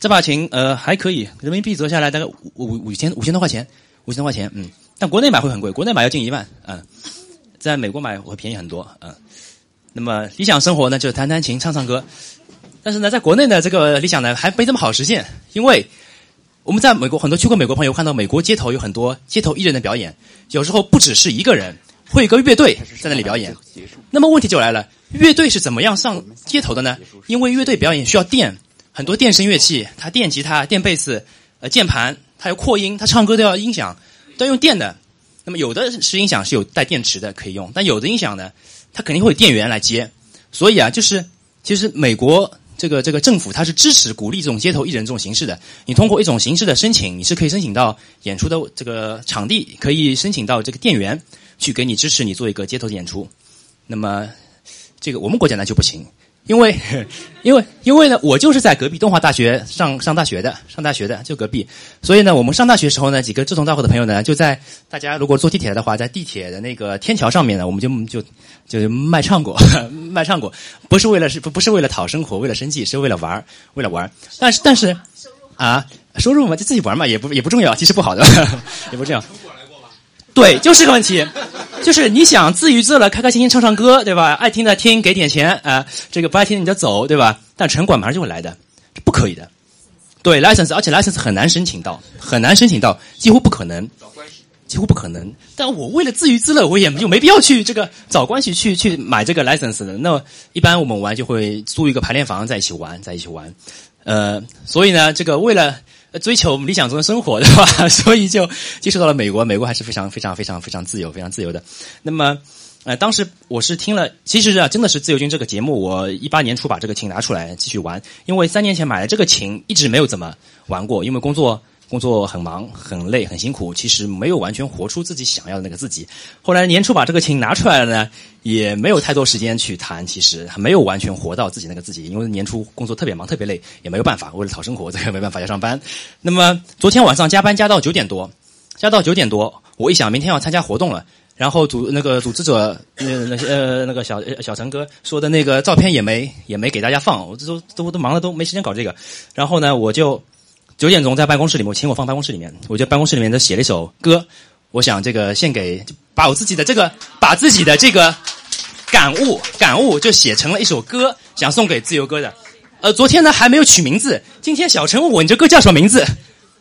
这把琴呃还可以，人民币折下来大概五五五千五千多块钱，五千多块钱，嗯。但国内买会很贵，国内买要近一万，嗯。在美国买会便宜很多，嗯。那么理想生活呢，就是弹弹琴、唱唱歌。但是呢，在国内呢，这个理想呢还没这么好实现，因为我们在美国很多去过美国朋友看到美国街头有很多街头艺人的表演，有时候不只是一个人，会有个乐队在那里表演。那么问题就来了，乐队是怎么样上街头的呢？因为乐队表演需要电，很多电声乐器，它电吉他、电贝斯、呃键盘，它有扩音，它唱歌都要音响，都要用电的。那么有的是音响是有带电池的可以用，但有的音响呢，它肯定会有电源来接。所以啊，就是其实美国。这个这个政府它是支持鼓励这种街头艺人这种形式的。你通过一种形式的申请，你是可以申请到演出的这个场地，可以申请到这个电源去给你支持你做一个街头的演出。那么这个我们国家呢就不行。因为，因为，因为呢，我就是在隔壁东华大学上上大学的，上大学的就隔壁，所以呢，我们上大学时候呢，几个志同道合的朋友呢，就在大家如果坐地铁的话，在地铁的那个天桥上面呢，我们就就就卖唱过，卖唱过，不是为了是不不是为了讨生活，为了生计，是为了玩为了玩但是但是啊，收入嘛，就自己玩嘛，也不也不重要，其实不好的，也不重要。对，就是个问题，就是你想自娱自乐、开开心心唱唱歌，对吧？爱听的听，给点钱啊，这个不爱听你就走，对吧？但城管马上就会来的，这不可以的。对，license，而且 license 很难申请到，很难申请到，几乎不可能，几乎不可能。但我为了自娱自乐，我也就没必要去这个找关系去去买这个 license 的。那一般我们玩就会租一个排练房，在一起玩，在一起玩。呃，所以呢，这个为了。追求理想中的生活，对吧？所以就接触到了美国，美国还是非常非常非常非常自由、非常自由的。那么，呃，当时我是听了，其实啊，真的是自由军这个节目，我一八年初把这个琴拿出来继续玩，因为三年前买了这个琴，一直没有怎么玩过，因为工作。工作很忙很累很辛苦，其实没有完全活出自己想要的那个自己。后来年初把这个琴拿出来了呢，也没有太多时间去弹，其实还没有完全活到自己那个自己。因为年初工作特别忙特别累，也没有办法，为了讨生活，这个没办法要上班。那么昨天晚上加班加到九点多，加到九点多，我一想明天要参加活动了，然后组那个组织者那那些呃那个小小陈哥说的那个照片也没也没给大家放，我这都都都忙的都没时间搞这个。然后呢，我就。九点钟在办公室里面，我请我放办公室里面，我就办公室里面都写了一首歌，我想这个献给，把我自己的这个，把自己的这个感悟感悟就写成了一首歌，想送给自由哥的。呃，昨天呢还没有取名字，今天小陈问我你这歌叫什么名字，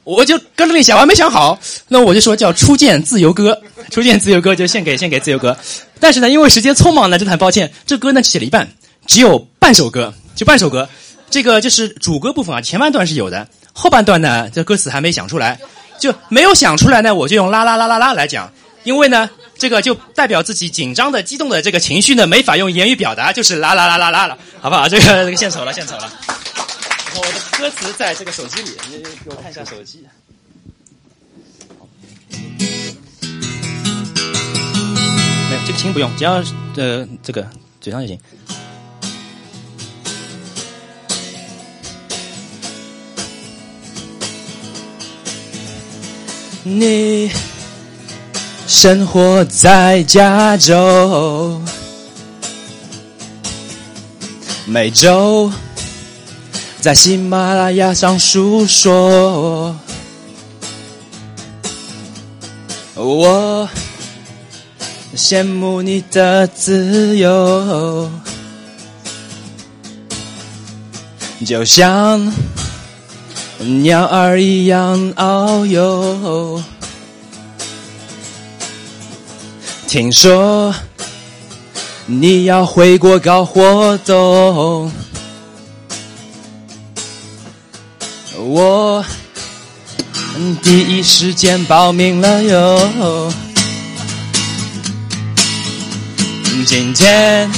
我就搁那里想，我还没想好，那我就说叫《初见自由歌》，《初见自由歌》就献给献给自由哥。但是呢，因为时间匆忙呢，真的很抱歉，这歌呢写了一半，只有半首歌，就半首歌，这个就是主歌部分啊，前半段是有的。后半段呢，这歌词还没想出来，就没有想出来呢，我就用啦啦啦啦啦来讲，因为呢，这个就代表自己紧张的、激动的这个情绪呢，没法用言语表达，就是啦啦啦啦啦了，好不好？这个这个献丑了，献丑了。我的歌词在这个手机里，你给我看一下手机。没有，这个琴不用，只要呃这个嘴上就行。你生活在加州，每周在喜马拉雅上诉说，我羡慕你的自由，就像。鸟儿一样遨游，听说你要回国搞活动，我第一时间报名了哟。今天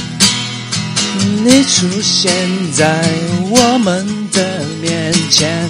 你出现在我们的面前，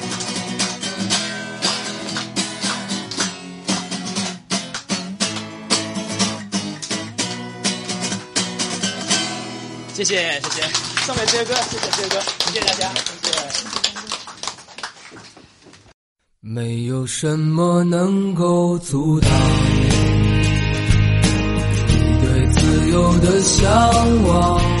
谢谢谢谢，送给志哥，谢谢志哥，谢谢大家，谢谢。没有什么能够阻挡你对自由的向往。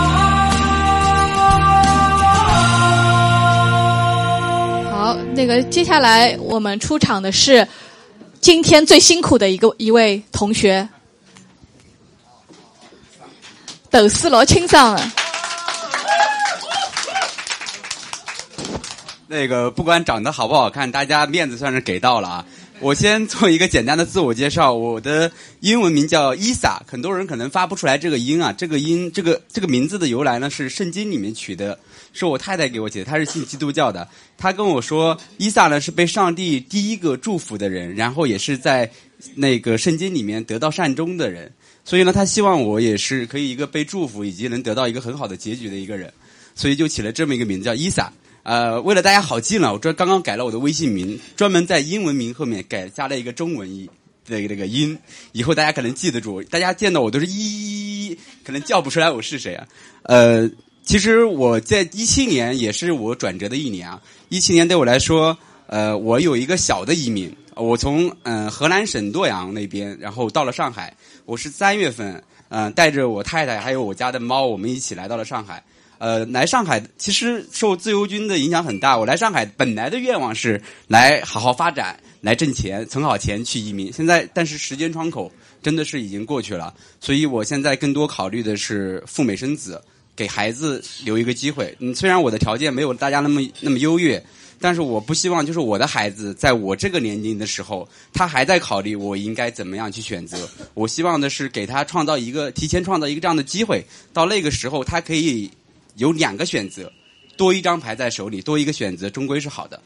那个接下来我们出场的是今天最辛苦的一个一位同学，豆丝罗清桑。那个不管长得好不好看，大家面子算是给到了啊。我先做一个简单的自我介绍，我的英文名叫伊萨，很多人可能发不出来这个音啊。这个音，这个这个名字的由来呢，是圣经里面取的，是我太太给我起的。她是信基督教的，她跟我说，伊萨呢是被上帝第一个祝福的人，然后也是在那个圣经里面得到善终的人，所以呢，她希望我也是可以一个被祝福以及能得到一个很好的结局的一个人，所以就起了这么一个名字叫伊萨。呃，为了大家好记呢，我这刚刚改了我的微信名，专门在英文名后面改加了一个中文音的这个音，以后大家可能记得住。大家见到我都是一，可能叫不出来我是谁啊。呃，其实我在一七年也是我转折的一年啊。一七年对我来说，呃，我有一个小的移民，我从嗯河南省洛阳那边，然后到了上海。我是三月份，嗯，带着我太太还有我家的猫，我们一起来到了上海。呃，来上海其实受自由军的影响很大。我来上海本来的愿望是来好好发展，来挣钱，存好钱去移民。现在但是时间窗口真的是已经过去了，所以我现在更多考虑的是赴美生子，给孩子留一个机会。嗯，虽然我的条件没有大家那么那么优越，但是我不希望就是我的孩子在我这个年龄的时候，他还在考虑我应该怎么样去选择。我希望的是给他创造一个提前创造一个这样的机会，到那个时候他可以。有两个选择，多一张牌在手里，多一个选择终归是好的。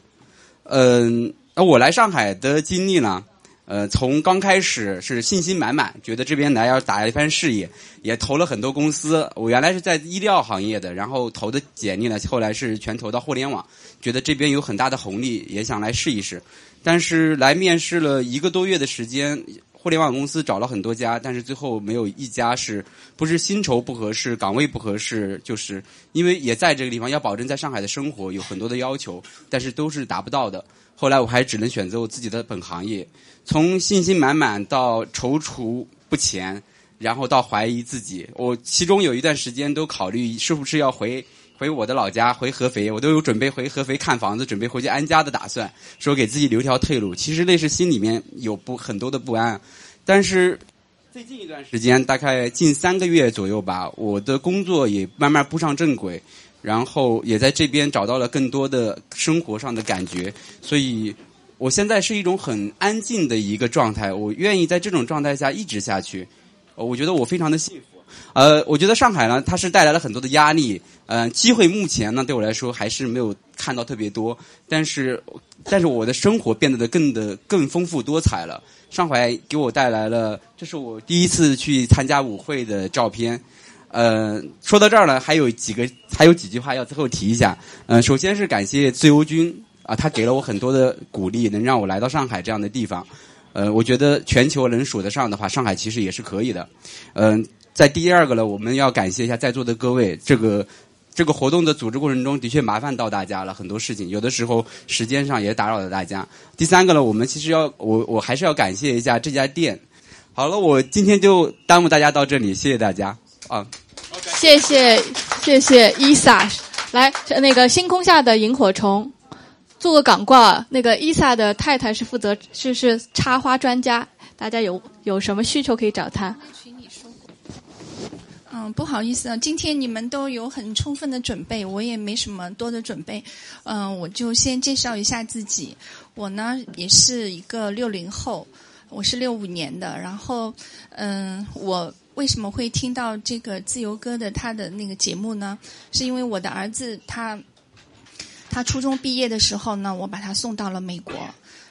嗯，那我来上海的经历呢？呃，从刚开始是信心满满，觉得这边来要打一番事业，也投了很多公司。我原来是在医疗行业的，然后投的简历呢，后来是全投到互联网，觉得这边有很大的红利，也想来试一试。但是来面试了一个多月的时间。互联网公司找了很多家，但是最后没有一家是不是薪酬不合适、岗位不合适，就是因为也在这个地方要保证在上海的生活有很多的要求，但是都是达不到的。后来我还只能选择我自己的本行业，从信心满满到踌躇不前，然后到怀疑自己。我其中有一段时间都考虑是不是要回。回我的老家，回合肥，我都有准备回合肥看房子，准备回去安家的打算，说给自己留条退路。其实那是心里面有不很多的不安，但是最近一段时间，大概近三个月左右吧，我的工作也慢慢步上正轨，然后也在这边找到了更多的生活上的感觉，所以我现在是一种很安静的一个状态，我愿意在这种状态下一直下去，我觉得我非常的幸福。呃，我觉得上海呢，它是带来了很多的压力。呃，机会目前呢，对我来说还是没有看到特别多，但是但是我的生活变得的更的更丰富多彩了。上海给我带来了，这是我第一次去参加舞会的照片。呃，说到这儿呢，还有几个还有几句话要最后提一下。呃，首先是感谢自由军啊，他给了我很多的鼓励，能让我来到上海这样的地方。呃，我觉得全球能数得上的话，上海其实也是可以的。嗯，在第二个呢，我们要感谢一下在座的各位。这个这个活动的组织过程中的确麻烦到大家了，很多事情有的时候时间上也打扰了大家。第三个呢，我们其实要我我还是要感谢一下这家店。好了，我今天就耽误大家到这里，谢谢大家啊。谢谢谢谢伊萨，来那个星空下的萤火虫。做个广告，那个伊萨的太太是负责是是插花专家，大家有有什么需求可以找他。嗯，不好意思啊，今天你们都有很充分的准备，我也没什么多的准备。嗯，我就先介绍一下自己，我呢也是一个六零后，我是六五年的。然后，嗯，我为什么会听到这个自由哥的他的那个节目呢？是因为我的儿子他。他初中毕业的时候呢，我把他送到了美国，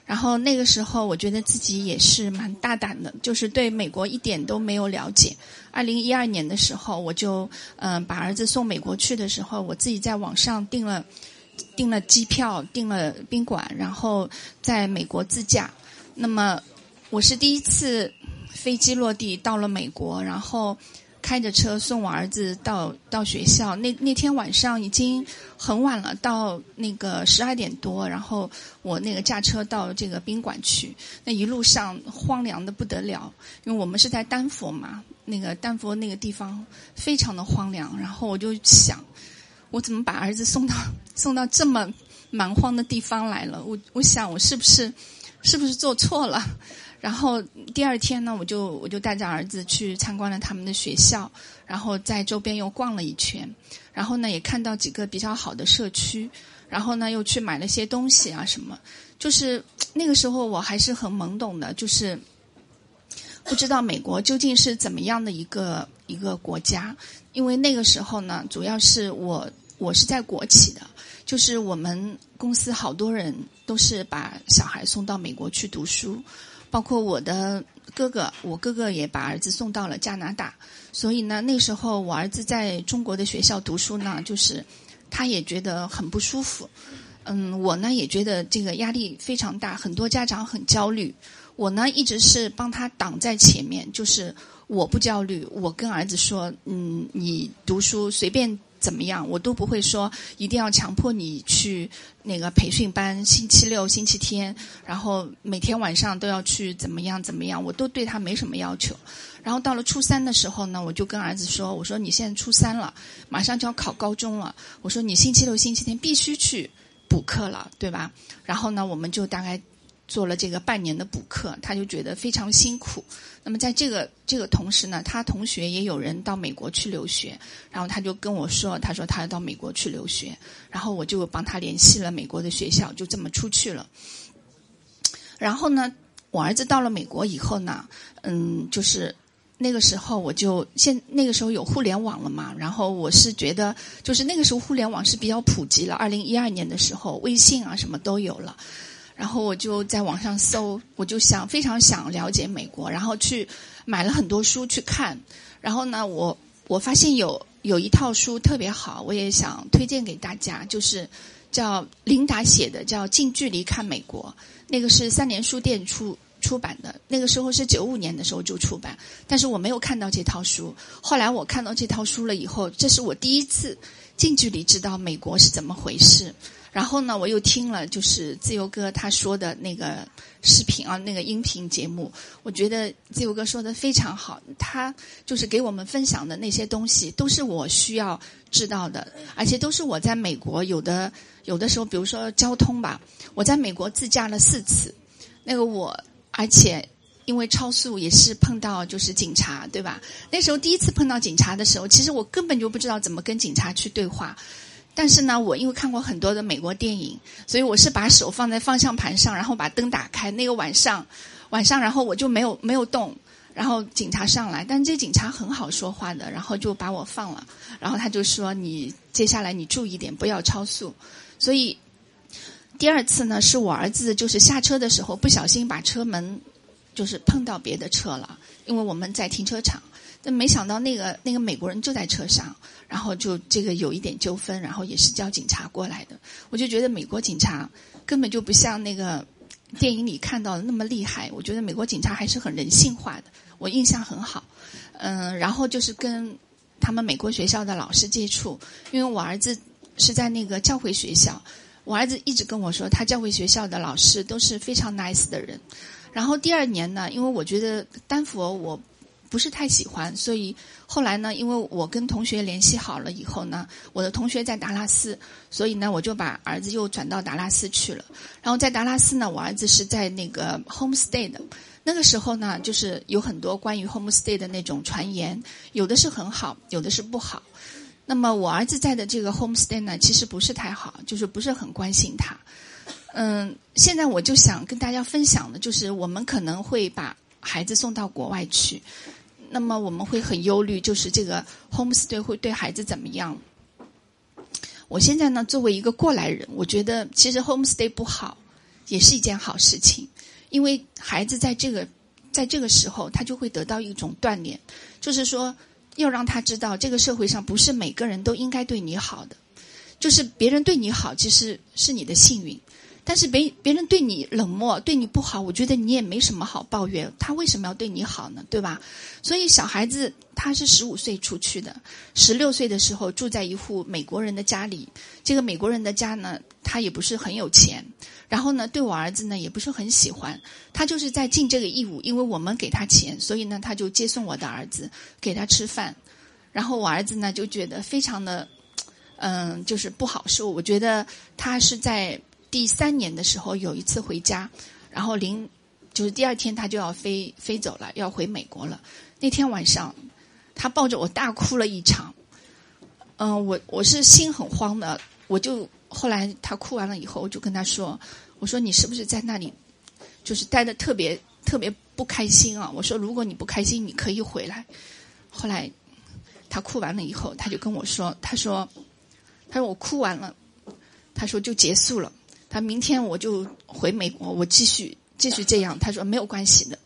然后那个时候我觉得自己也是蛮大胆的，就是对美国一点都没有了解。二零一二年的时候，我就嗯把儿子送美国去的时候，我自己在网上订了订了机票，订了宾馆，然后在美国自驾。那么我是第一次飞机落地到了美国，然后。开着车送我儿子到到学校，那那天晚上已经很晚了，到那个十二点多，然后我那个驾车到这个宾馆去，那一路上荒凉的不得了，因为我们是在丹佛嘛，那个丹佛那个地方非常的荒凉，然后我就想，我怎么把儿子送到 送到这么蛮荒的地方来了？我我想我是不是是不是做错了？然后第二天呢，我就我就带着儿子去参观了他们的学校，然后在周边又逛了一圈，然后呢也看到几个比较好的社区，然后呢又去买了些东西啊什么。就是那个时候我还是很懵懂的，就是不知道美国究竟是怎么样的一个一个国家，因为那个时候呢，主要是我我是在国企的，就是我们公司好多人都是把小孩送到美国去读书。包括我的哥哥，我哥哥也把儿子送到了加拿大，所以呢，那时候我儿子在中国的学校读书呢，就是他也觉得很不舒服。嗯，我呢也觉得这个压力非常大，很多家长很焦虑。我呢一直是帮他挡在前面，就是我不焦虑，我跟儿子说，嗯，你读书随便。怎么样，我都不会说一定要强迫你去那个培训班，星期六、星期天，然后每天晚上都要去怎么样怎么样，我都对他没什么要求。然后到了初三的时候呢，我就跟儿子说：“我说你现在初三了，马上就要考高中了，我说你星期六、星期天必须去补课了，对吧？”然后呢，我们就大概。做了这个半年的补课，他就觉得非常辛苦。那么在这个这个同时呢，他同学也有人到美国去留学，然后他就跟我说，他说他要到美国去留学，然后我就帮他联系了美国的学校，就这么出去了。然后呢，我儿子到了美国以后呢，嗯，就是那个时候我就现那个时候有互联网了嘛，然后我是觉得就是那个时候互联网是比较普及了，二零一二年的时候，微信啊什么都有了。然后我就在网上搜，我就想非常想了解美国，然后去买了很多书去看。然后呢，我我发现有有一套书特别好，我也想推荐给大家，就是叫琳达写的，叫《近距离看美国》，那个是三联书店出出版的，那个时候是九五年的时候就出版，但是我没有看到这套书。后来我看到这套书了以后，这是我第一次近距离知道美国是怎么回事。然后呢，我又听了就是自由哥他说的那个视频啊，那个音频节目，我觉得自由哥说的非常好。他就是给我们分享的那些东西，都是我需要知道的，而且都是我在美国有的有的时候，比如说交通吧，我在美国自驾了四次，那个我而且因为超速也是碰到就是警察，对吧？那时候第一次碰到警察的时候，其实我根本就不知道怎么跟警察去对话。但是呢，我因为看过很多的美国电影，所以我是把手放在方向盘上，然后把灯打开。那个晚上，晚上，然后我就没有没有动，然后警察上来，但这警察很好说话的，然后就把我放了。然后他就说：“你接下来你注意点，不要超速。”所以第二次呢，是我儿子就是下车的时候不小心把车门就是碰到别的车了，因为我们在停车场。但没想到那个那个美国人就在车上，然后就这个有一点纠纷，然后也是叫警察过来的。我就觉得美国警察根本就不像那个电影里看到的那么厉害。我觉得美国警察还是很人性化的，我印象很好。嗯，然后就是跟他们美国学校的老师接触，因为我儿子是在那个教会学校，我儿子一直跟我说，他教会学校的老师都是非常 nice 的人。然后第二年呢，因为我觉得丹佛我。不是太喜欢，所以后来呢，因为我跟同学联系好了以后呢，我的同学在达拉斯，所以呢，我就把儿子又转到达拉斯去了。然后在达拉斯呢，我儿子是在那个 homestay 的。那个时候呢，就是有很多关于 homestay 的那种传言，有的是很好，有的是不好。那么我儿子在的这个 homestay 呢，其实不是太好，就是不是很关心他。嗯，现在我就想跟大家分享的，就是我们可能会把孩子送到国外去。那么我们会很忧虑，就是这个 homestay 会对孩子怎么样？我现在呢，作为一个过来人，我觉得其实 homestay 不好，也是一件好事情，因为孩子在这个在这个时候，他就会得到一种锻炼，就是说要让他知道，这个社会上不是每个人都应该对你好的，就是别人对你好，其实是你的幸运。但是别别人对你冷漠，对你不好，我觉得你也没什么好抱怨。他为什么要对你好呢？对吧？所以小孩子他是十五岁出去的，十六岁的时候住在一户美国人的家里。这个美国人的家呢，他也不是很有钱，然后呢，对我儿子呢也不是很喜欢。他就是在尽这个义务，因为我们给他钱，所以呢，他就接送我的儿子，给他吃饭。然后我儿子呢就觉得非常的，嗯，就是不好受。我觉得他是在。第三年的时候，有一次回家，然后临就是第二天他就要飞飞走了，要回美国了。那天晚上，他抱着我大哭了一场。嗯，我我是心很慌的，我就后来他哭完了以后，我就跟他说：“我说你是不是在那里就是待的特别特别不开心啊？”我说：“如果你不开心，你可以回来。”后来他哭完了以后，他就跟我说：“他说他说我哭完了，他说就结束了。”他明天我就回美国，我继续继续这样。他说没有关系的，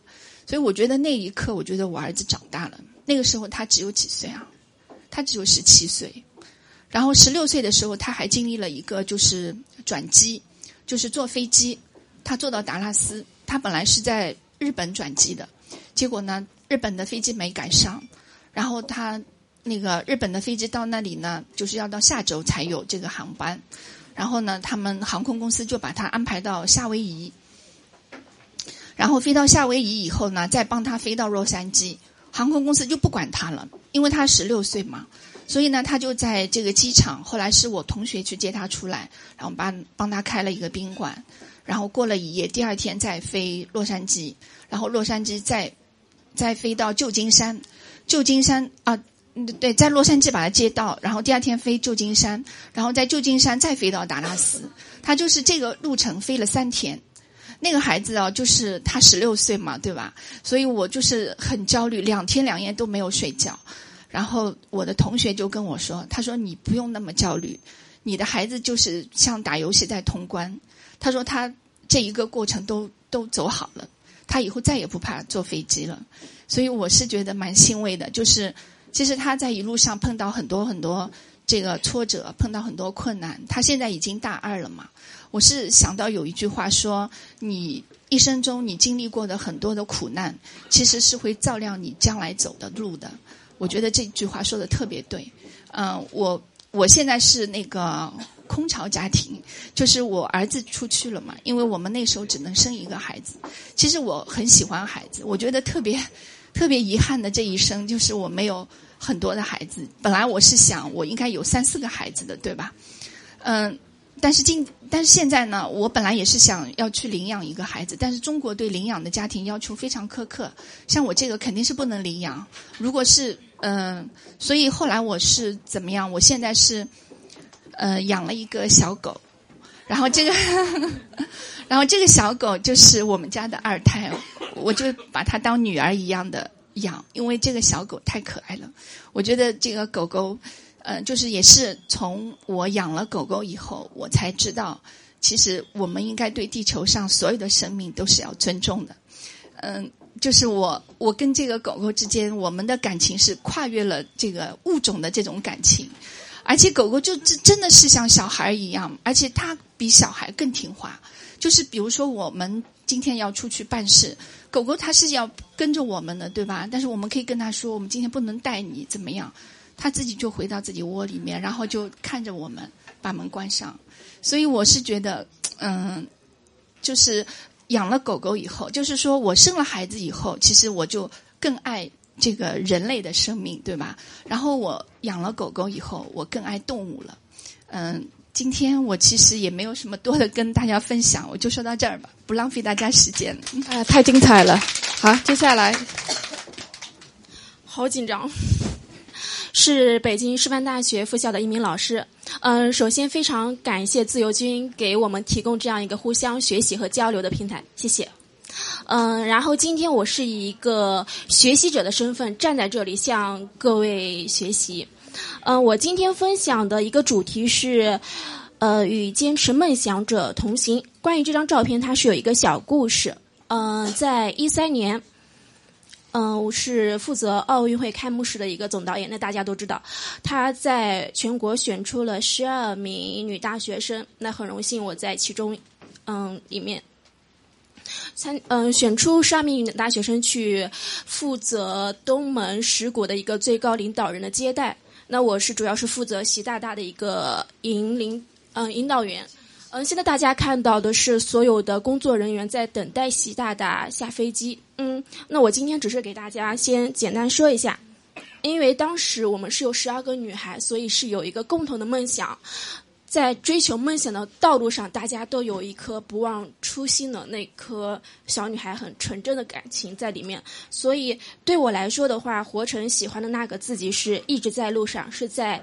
所以我觉得那一刻，我觉得我儿子长大了。那个时候他只有几岁啊？他只有十七岁。然后十六岁的时候，他还经历了一个就是转机，就是坐飞机，他坐到达拉斯。他本来是在日本转机的，结果呢，日本的飞机没赶上，然后他那个日本的飞机到那里呢，就是要到下周才有这个航班。然后呢，他们航空公司就把他安排到夏威夷，然后飞到夏威夷以后呢，再帮他飞到洛杉矶。航空公司就不管他了，因为他十六岁嘛，所以呢，他就在这个机场。后来是我同学去接他出来，然后帮帮他开了一个宾馆，然后过了一夜，第二天再飞洛杉矶，然后洛杉矶再再飞到旧金山，旧金山啊。嗯，对，在洛杉矶把他接到，然后第二天飞旧金山，然后在旧金山再飞到达拉斯，他就是这个路程飞了三天。那个孩子啊，就是他十六岁嘛，对吧？所以我就是很焦虑，两天两夜都没有睡觉。然后我的同学就跟我说：“他说你不用那么焦虑，你的孩子就是像打游戏在通关。他说他这一个过程都都走好了，他以后再也不怕坐飞机了。所以我是觉得蛮欣慰的，就是。”其实他在一路上碰到很多很多这个挫折，碰到很多困难。他现在已经大二了嘛。我是想到有一句话说：“你一生中你经历过的很多的苦难，其实是会照亮你将来走的路的。”我觉得这句话说的特别对。嗯，我我现在是那个空巢家庭，就是我儿子出去了嘛，因为我们那时候只能生一个孩子。其实我很喜欢孩子，我觉得特别。特别遗憾的这一生，就是我没有很多的孩子。本来我是想，我应该有三四个孩子的，对吧？嗯，但是今但是现在呢，我本来也是想要去领养一个孩子，但是中国对领养的家庭要求非常苛刻，像我这个肯定是不能领养。如果是嗯，所以后来我是怎么样？我现在是呃养了一个小狗，然后这个。然后这个小狗就是我们家的二胎，我就把它当女儿一样的养，因为这个小狗太可爱了。我觉得这个狗狗，呃，就是也是从我养了狗狗以后，我才知道，其实我们应该对地球上所有的生命都是要尊重的。嗯，就是我我跟这个狗狗之间，我们的感情是跨越了这个物种的这种感情，而且狗狗就真真的是像小孩一样，而且它比小孩更听话。就是比如说，我们今天要出去办事，狗狗它是要跟着我们的，对吧？但是我们可以跟它说，我们今天不能带你怎么样，它自己就回到自己窝里面，然后就看着我们把门关上。所以我是觉得，嗯，就是养了狗狗以后，就是说我生了孩子以后，其实我就更爱这个人类的生命，对吧？然后我养了狗狗以后，我更爱动物了，嗯。今天我其实也没有什么多的跟大家分享，我就说到这儿吧，不浪费大家时间。啊，太精彩了！好，接下来，好紧张，是北京师范大学附校的一名老师。嗯，首先非常感谢自由军给我们提供这样一个互相学习和交流的平台，谢谢。嗯，然后今天我是以一个学习者的身份站在这里向各位学习。嗯，我今天分享的一个主题是，呃，与坚持梦想者同行。关于这张照片，它是有一个小故事。嗯，在一三年，嗯，我是负责奥运会开幕式的一个总导演。那大家都知道，他在全国选出了十二名女大学生。那很荣幸，我在其中，嗯，里面参，嗯，选出十二名女大学生去负责东门十国的一个最高领导人的接待。那我是主要是负责习大大的一个引领，嗯，引导员，嗯，现在大家看到的是所有的工作人员在等待习大大下飞机，嗯，那我今天只是给大家先简单说一下，因为当时我们是有十二个女孩，所以是有一个共同的梦想。在追求梦想的道路上，大家都有一颗不忘初心的那颗小女孩，很纯真的感情在里面。所以对我来说的话，活成喜欢的那个自己，是一直在路上，是在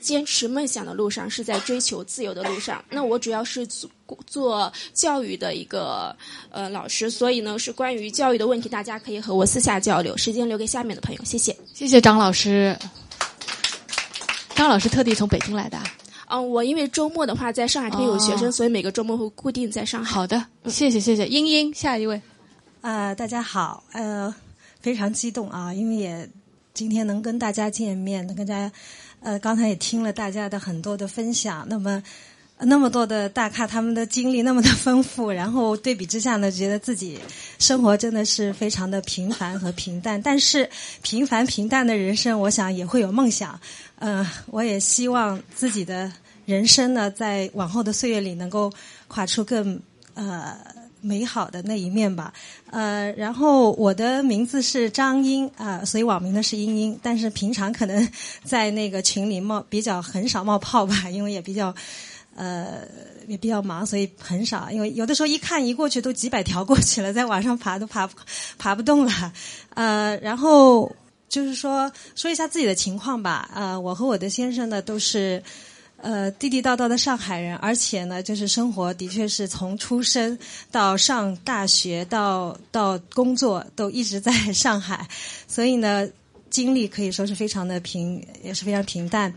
坚持梦想的路上，是在追求自由的路上。那我主要是做做教育的一个呃老师，所以呢是关于教育的问题，大家可以和我私下交流。时间留给下面的朋友，谢谢。谢谢张老师。张老师特地从北京来的。嗯，我因为周末的话在上海这边有学生，所以每个周末会固定在上海。好的，谢谢谢谢。英英，下一位。啊，大家好，呃，非常激动啊，因为也今天能跟大家见面，能跟大家，呃，刚才也听了大家的很多的分享，那么那么多的大咖他们的经历那么的丰富，然后对比之下呢，觉得自己生活真的是非常的平凡和平淡，但是平凡平淡的人生，我想也会有梦想。嗯，我也希望自己的人生呢，在往后的岁月里能够跨出更呃美好的那一面吧。呃，然后我的名字是张英啊，所以网名呢是英英，但是平常可能在那个群里冒比较很少冒泡吧，因为也比较呃也比较忙，所以很少。因为有的时候一看一过去都几百条过去了，在网上爬都爬爬不动了。呃，然后。就是说，说一下自己的情况吧。呃，我和我的先生呢，都是呃地地道道的上海人，而且呢，就是生活的确是从出生到上大学到到工作都一直在上海，所以呢，经历可以说是非常的平，也是非常平淡。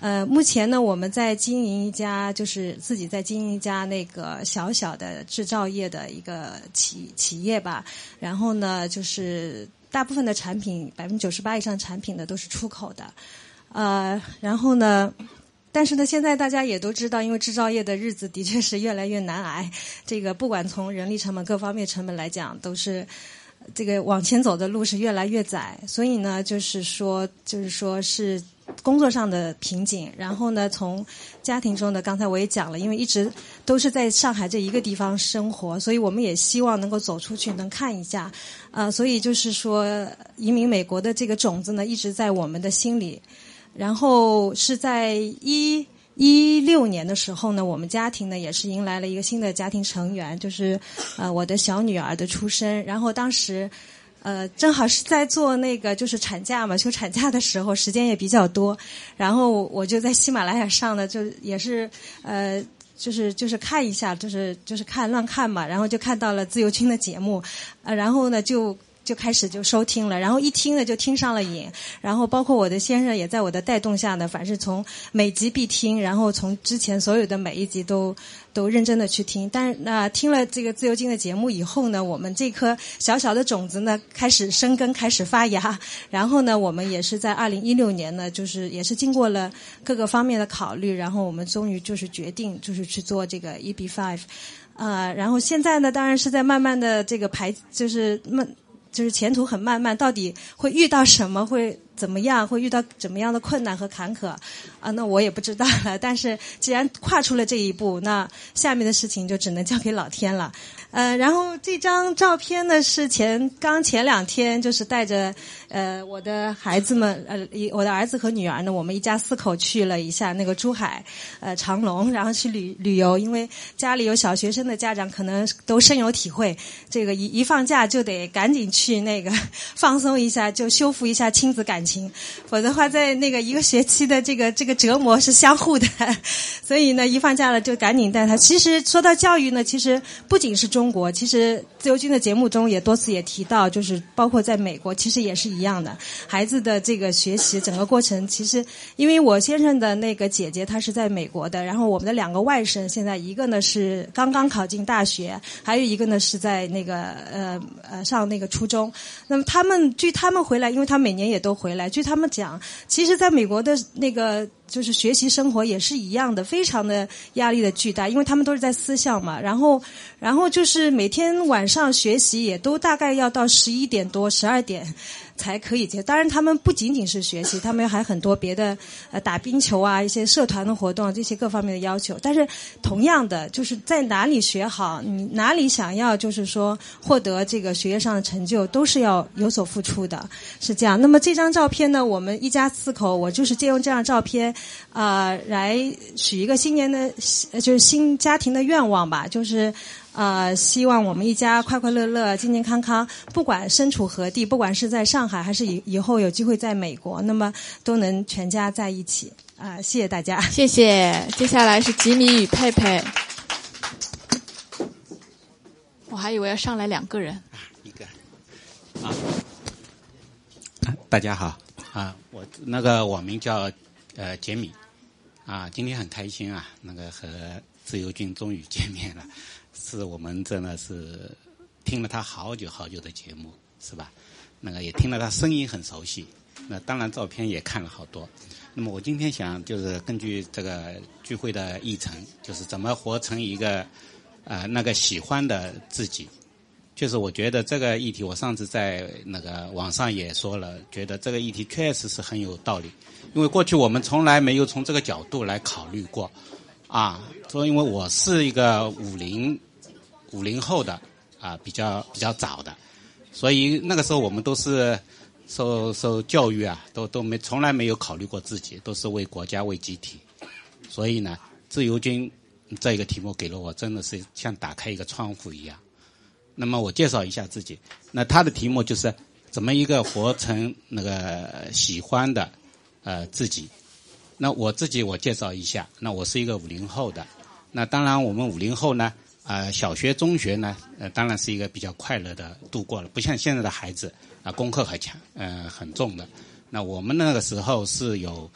呃，目前呢，我们在经营一家，就是自己在经营一家那个小小的制造业的一个企企业吧。然后呢，就是。大部分的产品，百分之九十八以上产品呢都是出口的，呃，然后呢，但是呢，现在大家也都知道，因为制造业的日子的确是越来越难挨，这个不管从人力成本各方面成本来讲，都是这个往前走的路是越来越窄，所以呢，就是说，就是说是。工作上的瓶颈，然后呢，从家庭中的，刚才我也讲了，因为一直都是在上海这一个地方生活，所以我们也希望能够走出去，能看一下，啊，所以就是说，移民美国的这个种子呢，一直在我们的心里。然后是在一一六年的时候呢，我们家庭呢也是迎来了一个新的家庭成员，就是呃我的小女儿的出生。然后当时。呃，正好是在做那个就是产假嘛，休产假的时候，时间也比较多，然后我就在喜马拉雅上呢，就也是呃，就是就是看一下，就是就是看乱看嘛，然后就看到了自由军的节目，呃，然后呢就。就开始就收听了，然后一听呢就听上了瘾，然后包括我的先生也在我的带动下呢，凡是从每集必听，然后从之前所有的每一集都都认真的去听。但是那、听了这个自由经的节目以后呢，我们这颗小小的种子呢开始生根，开始发芽。然后呢，我们也是在二零一六年呢，就是也是经过了各个方面的考虑，然后我们终于就是决定就是去做这个 EB Five。呃，然后现在呢，当然是在慢慢的这个排，就是慢。就是前途很漫漫，到底会遇到什么，会怎么样，会遇到怎么样的困难和坎坷，啊，那我也不知道了。但是既然跨出了这一步，那下面的事情就只能交给老天了。呃，然后这张照片呢是前刚前两天，就是带着呃我的孩子们，呃一我的儿子和女儿呢，我们一家四口去了一下那个珠海，呃长隆，然后去旅旅游。因为家里有小学生的家长，可能都深有体会，这个一一放假就得赶紧去那个放松一下，就修复一下亲子感情，否则的话，在那个一个学期的这个这个折磨是相互的。所以呢，一放假了就赶紧带他。其实说到教育呢，其实不仅是中。中国其实自由军的节目中也多次也提到，就是包括在美国，其实也是一样的。孩子的这个学习整个过程，其实因为我先生的那个姐姐她是在美国的，然后我们的两个外甥现在一个呢是刚刚考进大学，还有一个呢是在那个呃呃上那个初中。那么他们据他们回来，因为他每年也都回来，据他们讲，其实在美国的那个。就是学习生活也是一样的，非常的压力的巨大，因为他们都是在私校嘛。然后，然后就是每天晚上学习也都大概要到十一点多、十二点。才可以接。当然，他们不仅仅是学习，他们还很多别的，呃，打冰球啊，一些社团的活动，这些各方面的要求。但是，同样的，就是在哪里学好，你哪里想要，就是说获得这个学业上的成就，都是要有所付出的，是这样。那么这张照片呢，我们一家四口，我就是借用这张照片，啊，来许一个新年的，就是新家庭的愿望吧，就是。呃，希望我们一家快快乐乐、健健康康，不管身处何地，不管是在上海还是以以后有机会在美国，那么都能全家在一起。啊，谢谢大家，谢谢。接下来是吉米与佩佩，我还以为要上来两个人，一个啊，大家好啊，我那个网名叫呃杰米啊，今天很开心啊，那个和自由军终于见面了。是我们真的是听了他好久好久的节目，是吧？那个也听了他声音很熟悉，那当然照片也看了好多。那么我今天想就是根据这个聚会的议程，就是怎么活成一个啊那个喜欢的自己。就是我觉得这个议题，我上次在那个网上也说了，觉得这个议题确实是很有道理，因为过去我们从来没有从这个角度来考虑过啊。说因为我是一个五零。五零后的啊，比较比较早的，所以那个时候我们都是受受教育啊，都都没从来没有考虑过自己，都是为国家为集体。所以呢，自由军这一个题目给了我，真的是像打开一个窗户一样。那么我介绍一下自己，那他的题目就是怎么一个活成那个喜欢的呃自己。那我自己我介绍一下，那我是一个五零后的，那当然我们五零后呢。啊，小学、中学呢，呃，当然是一个比较快乐的度过了，不像现在的孩子啊，功课很强，呃，很重的。那我们那个时候是有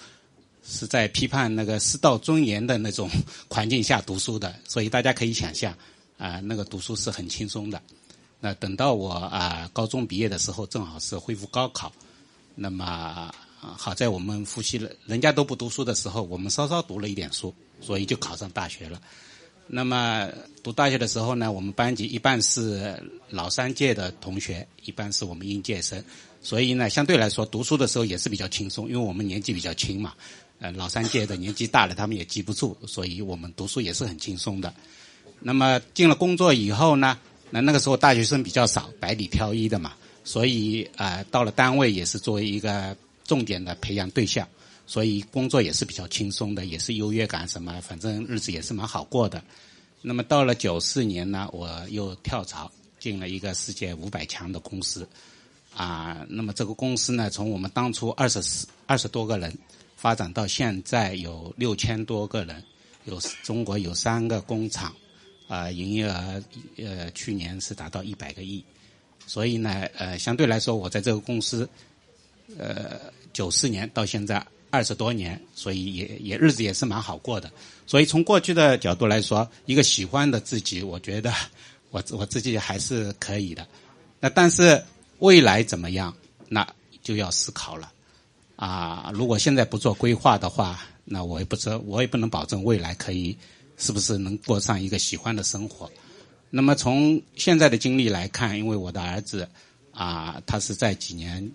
是在批判那个师道尊严的那种环境下读书的，所以大家可以想象啊，那个读书是很轻松的。那等到我啊高中毕业的时候，正好是恢复高考，那么好在我们复习了，人家都不读书的时候，我们稍稍读了一点书，所以就考上大学了。那么读大学的时候呢，我们班级一半是老三届的同学，一半是我们应届生，所以呢，相对来说读书的时候也是比较轻松，因为我们年纪比较轻嘛。呃，老三届的年纪大了，他们也记不住，所以我们读书也是很轻松的。那么进了工作以后呢，那那个时候大学生比较少，百里挑一的嘛，所以啊，到了单位也是作为一个重点的培养对象。所以工作也是比较轻松的，也是优越感什么，反正日子也是蛮好过的。那么到了九四年呢，我又跳槽进了一个世界五百强的公司，啊，那么这个公司呢，从我们当初二十四二十多个人，发展到现在有六千多个人，有中国有三个工厂，啊，营业额呃去年是达到一百个亿，所以呢，呃，相对来说，我在这个公司，呃，九四年到现在二十多年，所以也也日子也是蛮好过的。所以从过去的角度来说，一个喜欢的自己，我觉得 我我自己还是可以的。那但是未来怎么样，那就要思考了。啊，如果现在不做规划的话，那我也不知，我也不能保证未来可以是不是能过上一个喜欢的生活。那么从现在的经历来看，因为我的儿子啊，他是在几年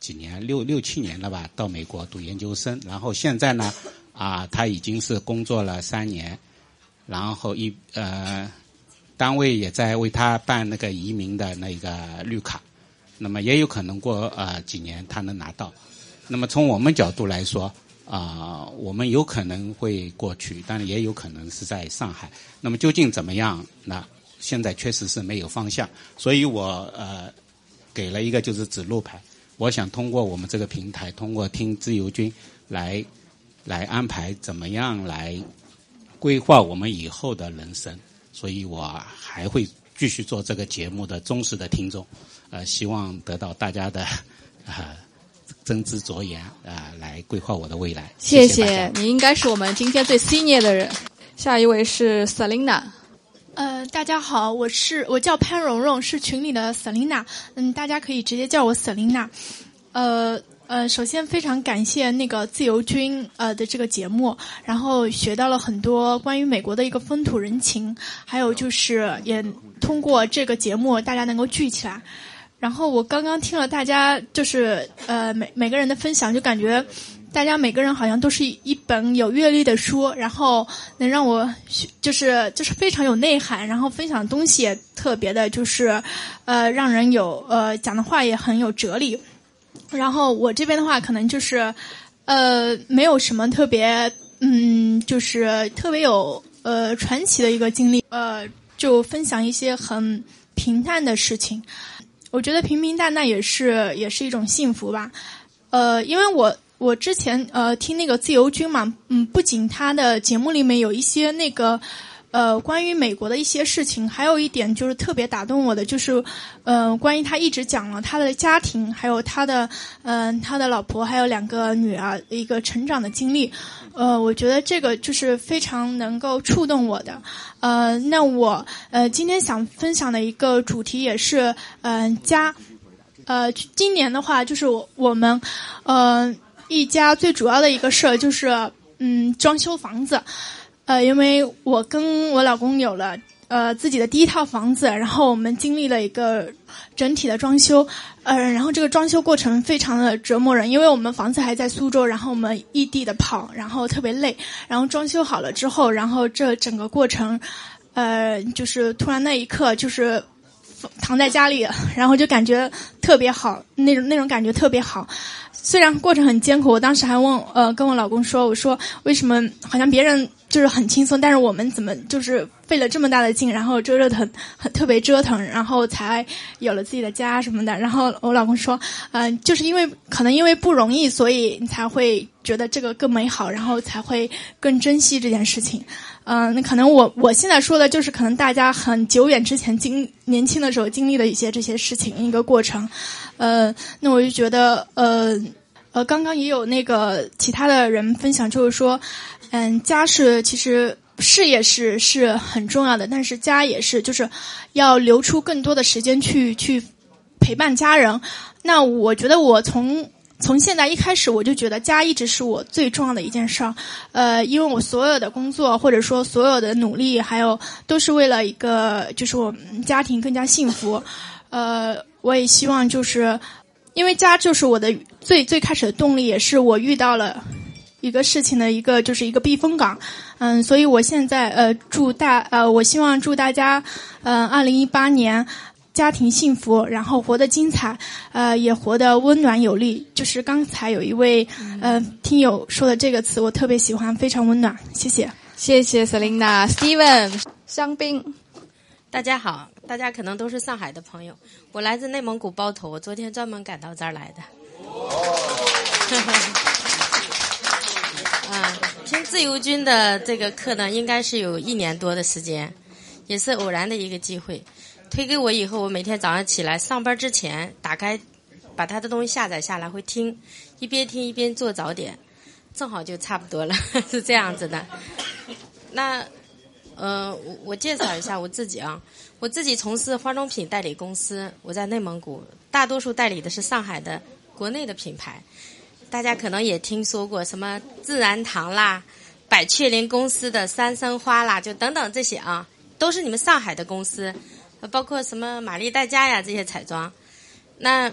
几年六六七年了吧，到美国读研究生，然后现在呢啊，他已经是工作了三年，然后一呃单位也在为他办那个移民的那个绿卡，那么也有可能过呃几年他能拿到。那么从我们角度来说，啊，我们有可能会过去，但是也有可能是在上海。那么究竟怎么样？那现在确实是没有方向，所以我呃给了一个就是指路牌。我想通过我们这个平台，通过听自由军来来安排怎么样来规划我们以后的人生。所以我还会继续做这个节目的忠实的听众，呃，希望得到大家的啊。真知灼言啊，来规划我的未来。谢谢你，应该是我们今天最 senior 的人。下一位是 Selina。呃，大家好，我是我叫潘蓉蓉，是群里的 Selina。嗯，大家可以直接叫我 Selina。呃呃，首先非常感谢那个自由军呃的这个节目，然后学到了很多关于美国的一个风土人情，还有就是也通过这个节目大家能够聚起来。然后我刚刚听了大家就是呃每每个人的分享，就感觉大家每个人好像都是一本有阅历的书，然后能让我就是就是非常有内涵，然后分享的东西也特别的，就是呃让人有呃讲的话也很有哲理。然后我这边的话，可能就是呃没有什么特别嗯就是特别有呃传奇的一个经历，呃就分享一些很平淡的事情。我觉得平平淡淡也是也是一种幸福吧，呃，因为我我之前呃听那个自由军嘛，嗯，不仅他的节目里面有一些那个呃关于美国的一些事情，还有一点就是特别打动我的，就是呃关于他一直讲了他的家庭，还有他的嗯他的老婆还有两个女儿一个成长的经历。呃，我觉得这个就是非常能够触动我的。呃，那我呃今天想分享的一个主题也是嗯家。呃，今年的话就是我我们呃一家最主要的一个事儿就是嗯装修房子。呃，因为我跟我老公有了。呃，自己的第一套房子，然后我们经历了一个整体的装修，呃，然后这个装修过程非常的折磨人，因为我们房子还在苏州，然后我们异地的跑，然后特别累，然后装修好了之后，然后这整个过程，呃，就是突然那一刻就是躺在家里，然后就感觉特别好，那种那种感觉特别好。虽然过程很艰苦，我当时还问呃跟我老公说，我说为什么好像别人就是很轻松，但是我们怎么就是费了这么大的劲，然后折折腾，很特别折腾，然后才有了自己的家什么的。然后我老公说，嗯，就是因为可能因为不容易，所以你才会觉得这个更美好，然后才会更珍惜这件事情。嗯，那可能我我现在说的就是可能大家很久远之前经年轻的时候经历的一些这些事情一个过程。呃，那我就觉得，呃，呃，刚刚也有那个其他的人分享，就是说，嗯，家是其实事业是是很重要的，但是家也是，就是要留出更多的时间去去陪伴家人。那我觉得我从从现在一开始，我就觉得家一直是我最重要的一件事儿。呃，因为我所有的工作或者说所有的努力，还有都是为了一个，就是我们家庭更加幸福。呃，我也希望就是，因为家就是我的最最开始的动力，也是我遇到了一个事情的一个就是一个避风港。嗯，所以我现在呃祝大呃我希望祝大家嗯二零一八年家庭幸福，然后活得精彩，呃也活得温暖有力。就是刚才有一位呃听友说的这个词，我特别喜欢，非常温暖。谢谢，谢谢 Selina，Steven，香槟。大家好，大家可能都是上海的朋友。我来自内蒙古包头，我昨天专门赶到这儿来的。啊，听自由军的这个课呢，应该是有一年多的时间，也是偶然的一个机会。推给我以后，我每天早上起来上班之前打开，把他的东西下载下来会听，一边听一边做早点，正好就差不多了，是这样子的。那，呃，我我介绍一下我自己啊，我自己从事化妆品代理公司，我在内蒙古，大多数代理的是上海的国内的品牌，大家可能也听说过什么自然堂啦。百雀羚公司的三生花啦，就等等这些啊，都是你们上海的公司，包括什么玛丽黛佳呀这些彩妆。那，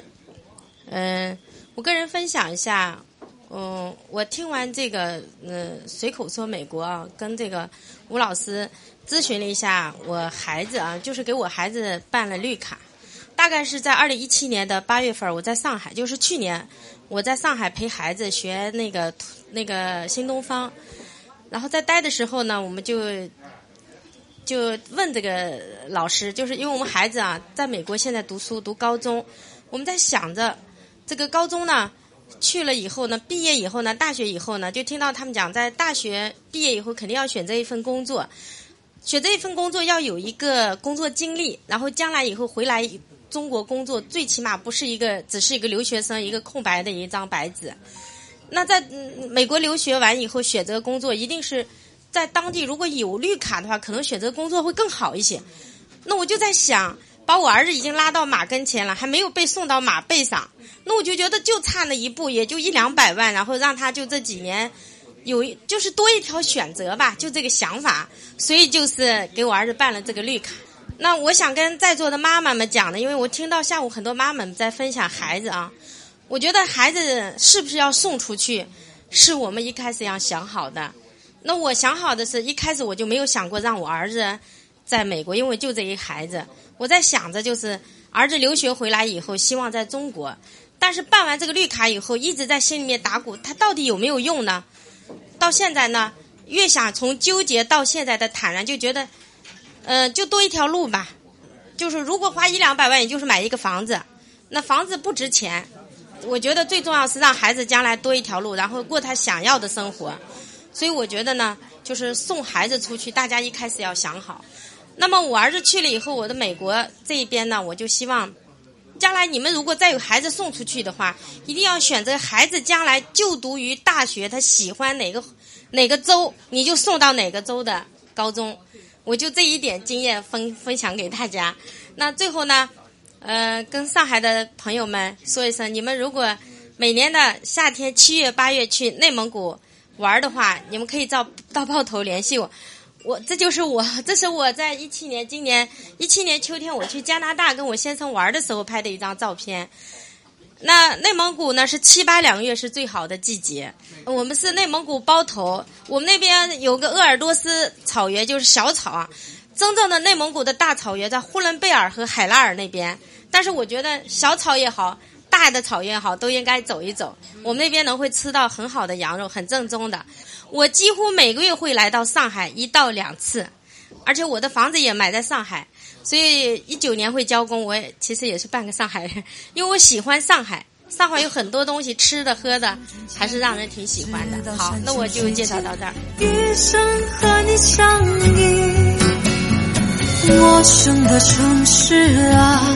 嗯，我个人分享一下，嗯，我听完这个，嗯，随口说美国啊，跟这个吴老师咨询了一下，我孩子啊，就是给我孩子办了绿卡，大概是在二零一七年的八月份，我在上海，就是去年我在上海陪孩子学那个那个新东方。然后在待的时候呢，我们就就问这个老师，就是因为我们孩子啊，在美国现在读书读高中，我们在想着这个高中呢去了以后呢，毕业以后呢，大学以后呢，就听到他们讲，在大学毕业以后肯定要选择一份工作，选择一份工作要有一个工作经历，然后将来以后回来中国工作，最起码不是一个只是一个留学生，一个空白的一张白纸。那在美国留学完以后，选择工作一定是在当地。如果有绿卡的话，可能选择工作会更好一些。那我就在想，把我儿子已经拉到马跟前了，还没有被送到马背上，那我就觉得就差那一步，也就一两百万，然后让他就这几年有就是多一条选择吧，就这个想法。所以就是给我儿子办了这个绿卡。那我想跟在座的妈妈们讲的，因为我听到下午很多妈妈们在分享孩子啊。我觉得孩子是不是要送出去，是我们一开始要想好的。那我想好的是一开始我就没有想过让我儿子在美国，因为就这一孩子，我在想着就是儿子留学回来以后，希望在中国。但是办完这个绿卡以后，一直在心里面打鼓，他到底有没有用呢？到现在呢，越想从纠结到现在的坦然，就觉得，呃，就多一条路吧。就是如果花一两百万，也就是买一个房子，那房子不值钱。我觉得最重要是让孩子将来多一条路，然后过他想要的生活。所以我觉得呢，就是送孩子出去，大家一开始要想好。那么我儿子去了以后，我的美国这一边呢，我就希望，将来你们如果再有孩子送出去的话，一定要选择孩子将来就读于大学，他喜欢哪个哪个州，你就送到哪个州的高中。我就这一点经验分分享给大家。那最后呢？呃，跟上海的朋友们说一声，你们如果每年的夏天七月八月去内蒙古玩的话，你们可以到到炮头联系我。我这就是我，这是我在一七年今年一七年秋天我去加拿大跟我先生玩的时候拍的一张照片。那内蒙古呢是七八两个月是最好的季节。我们是内蒙古包头，我们那边有个鄂尔多斯草原，就是小草啊。真正的内蒙古的大草原在呼伦贝尔和海拉尔那边，但是我觉得小草也好，大的草原也好，都应该走一走。我们那边能会吃到很好的羊肉，很正宗的。我几乎每个月会来到上海一到两次，而且我的房子也买在上海，所以一九年会交工。我也其实也是半个上海人，因为我喜欢上海。上海有很多东西吃的喝的，还是让人挺喜欢的。好，那我就介绍到这儿。一生和你相依。陌生的城市啊，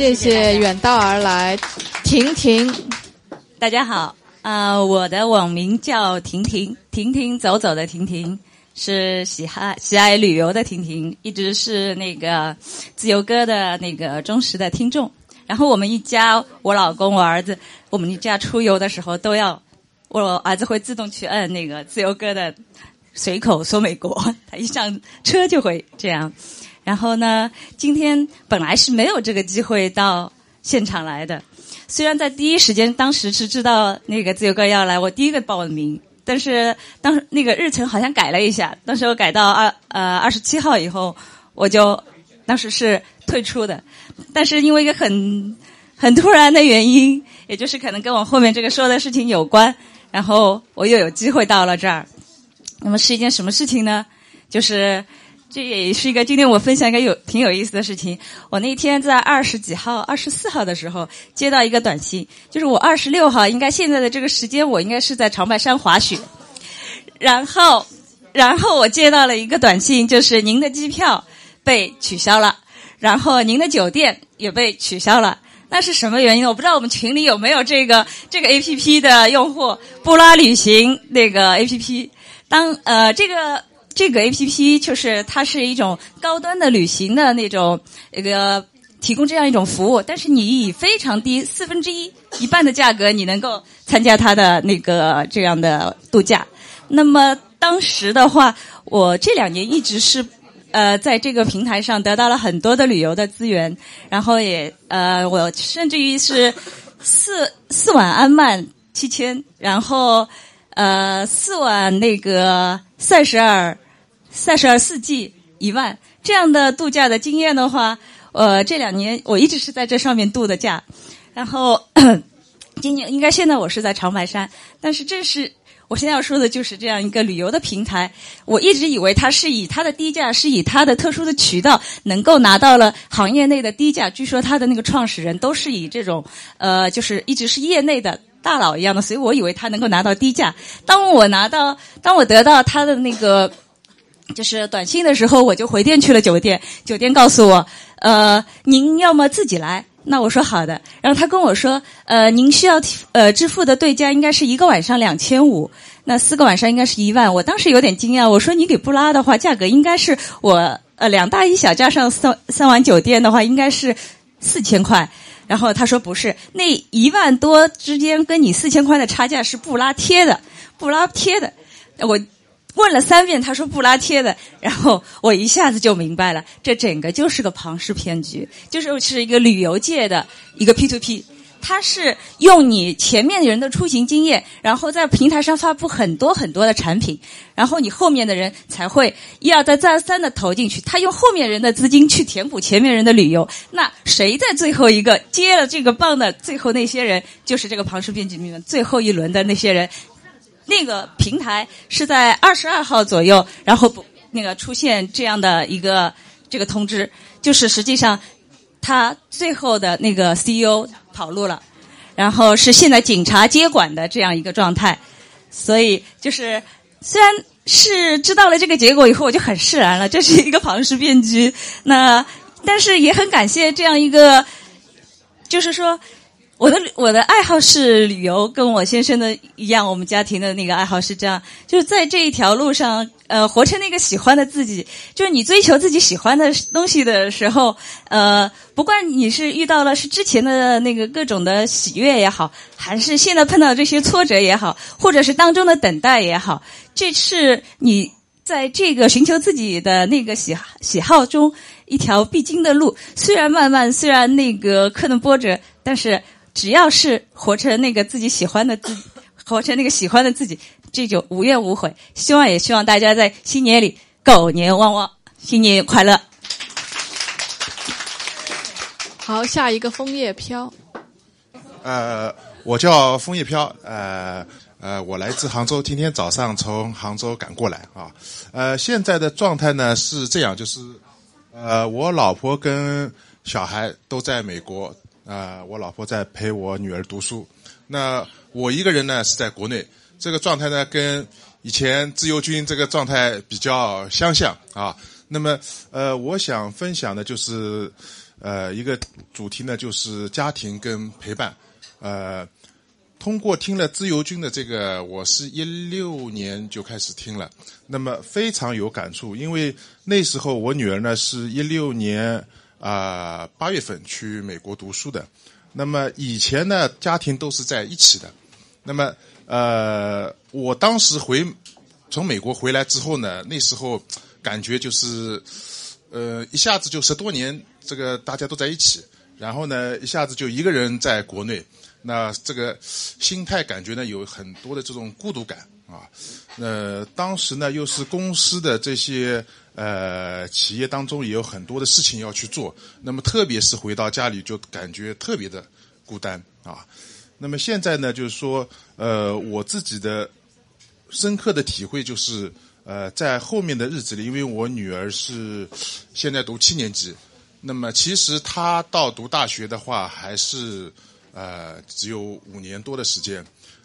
谢谢远道而来，婷婷。大家好，啊，我的网名叫婷婷，婷婷走走的婷婷，是喜爱喜爱旅游的婷婷，一直是那个自由哥的那个忠实的听众。然后我们一家，我老公、我儿子，我们一家出游的时候都要，我儿子会自动去摁那个自由哥的随口说美国，他一上车就会这样。然后呢，今天本来是没有这个机会到现场来的。虽然在第一时间，当时是知道那个自由哥要来，我第一个报的名。但是当时那个日程好像改了一下，当时我改到二呃二十七号以后，我就当时是退出的，但是因为一个很很突然的原因，也就是可能跟我后面这个说的事情有关，然后我又有机会到了这儿。那么是一件什么事情呢？就是这也是一个今天我分享一个有挺有意思的事情。我那天在二十几号、二十四号的时候接到一个短信，就是我二十六号应该现在的这个时间，我应该是在长白山滑雪。然后，然后我接到了一个短信，就是您的机票被取消了，然后您的酒店也被取消了。那是什么原因？我不知道我们群里有没有这个这个 A P P 的用户，布拉旅行那个 A P P。当呃这个这个 A P P 就是它是一种高端的旅行的那种一个提供这样一种服务，但是你以非常低四分之一一半的价格，你能够参加它的那个这样的度假。那么当时的话，我这两年一直是呃在这个平台上得到了很多的旅游的资源，然后也呃我甚至于是四四晚安曼七千，然后呃四晚那个塞舌尔塞舌尔四季一万这样的度假的经验的话，呃这两年我一直是在这上面度的假，然后 今年应该现在我是在长白山，但是这是。我现在要说的就是这样一个旅游的平台。我一直以为它是以它的低价，是以它的特殊的渠道，能够拿到了行业内的低价。据说它的那个创始人都是以这种，呃，就是一直是业内的大佬一样的，所以我以为他能够拿到低价。当我拿到，当我得到他的那个就是短信的时候，我就回电去了酒店。酒店告诉我，呃，您要么自己来。那我说好的，然后他跟我说，呃，您需要呃支付的对价应该是一个晚上两千五，那四个晚上应该是一万。我当时有点惊讶，我说你给布拉的话，价格应该是我呃两大一小加上三三晚酒店的话，应该是四千块。然后他说不是，那一万多之间跟你四千块的差价是布拉贴的，布拉贴的，我。问了三遍，他说不拉贴的，然后我一下子就明白了，这整个就是个庞氏骗局，就是是一个旅游界的一个 P to P，他是用你前面人的出行经验，然后在平台上发布很多很多的产品，然后你后面的人才会一而再再而三的投进去，他用后面人的资金去填补前面人的旅游，那谁在最后一个接了这个棒的最后那些人，就是这个庞氏骗局里面最后一轮的那些人。那个平台是在二十二号左右，然后不那个出现这样的一个这个通知，就是实际上他最后的那个 CEO 跑路了，然后是现在警察接管的这样一个状态，所以就是虽然是知道了这个结果以后，我就很释然了，这是一个庞氏骗局。那但是也很感谢这样一个，就是说。我的我的爱好是旅游，跟我先生的一样，我们家庭的那个爱好是这样，就是在这一条路上，呃，活成那个喜欢的自己。就是你追求自己喜欢的东西的时候，呃，不管你是遇到了是之前的那个各种的喜悦也好，还是现在碰到这些挫折也好，或者是当中的等待也好，这是你在这个寻求自己的那个喜喜好中一条必经的路。虽然漫漫，虽然那个可能波折，但是。只要是活成那个自己喜欢的自，活成那个喜欢的自己，这就无怨无悔。希望也希望大家在新年里狗年旺旺，新年快乐。好，下一个枫叶飘。呃，我叫枫叶飘，呃呃，我来自杭州，今天早上从杭州赶过来啊。呃，现在的状态呢是这样，就是呃，我老婆跟小孩都在美国。啊，我老婆在陪我女儿读书，那我一个人呢是在国内，这个状态呢跟以前自由军这个状态比较相像啊。那么，呃，我想分享的就是，呃，一个主题呢就是家庭跟陪伴。呃，通过听了自由军的这个，我是一六年就开始听了，那么非常有感触，因为那时候我女儿呢是一六年。啊，八月份去美国读书的，那么以前呢，家庭都是在一起的。那么，呃，我当时回从美国回来之后呢，那时候感觉就是，呃，一下子就十多年，这个大家都在一起，然后呢，一下子就一个人在国内，那这个心态感觉呢，有很多的这种孤独感啊。呃，当时呢又是公司的这些呃企业当中也有很多的事情要去做，那么特别是回到家里就感觉特别的孤单啊。那么现在呢，就是说呃我自己的深刻的体会就是呃在后面的日子里，因为我女儿是现在读七年级，那么其实她到读大学的话还是呃只有五年多的时间。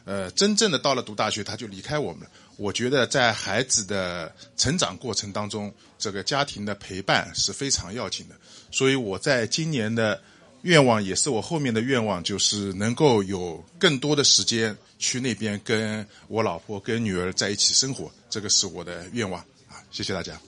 呃，真正的到了读大学，她就离开我们了。我觉得在孩子的成长过程当中，这个家庭的陪伴是非常要紧的。所以我在今年的愿望，也是我后面的愿望，就是能够有更多的时间去那边跟我老婆、跟女儿在一起生活。这个是我的愿望啊！谢谢大家。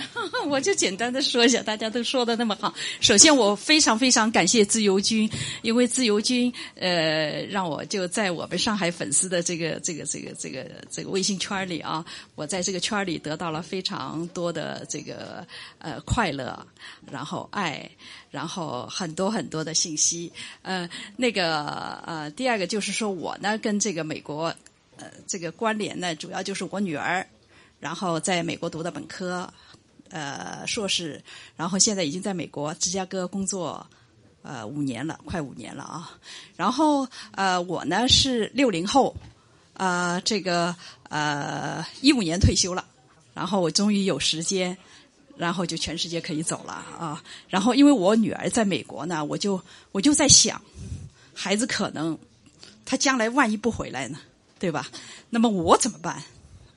我就简单的说一下，大家都说的那么好。首先，我非常非常感谢自由军，因为自由军呃，让我就在我们上海粉丝的这个这个这个这个这个微信圈里啊，我在这个圈里得到了非常多的这个呃快乐，然后爱，然后很多很多的信息。呃，那个呃，第二个就是说我呢跟这个美国呃这个关联呢，主要就是我女儿，然后在美国读的本科。呃，硕士，然后现在已经在美国芝加哥工作，呃，五年了，快五年了啊。然后呃，我呢是六零后，啊，这个呃一五年退休了，然后我终于有时间，然后就全世界可以走了啊。然后因为我女儿在美国呢，我就我就在想，孩子可能他将来万一不回来呢，对吧？那么我怎么办？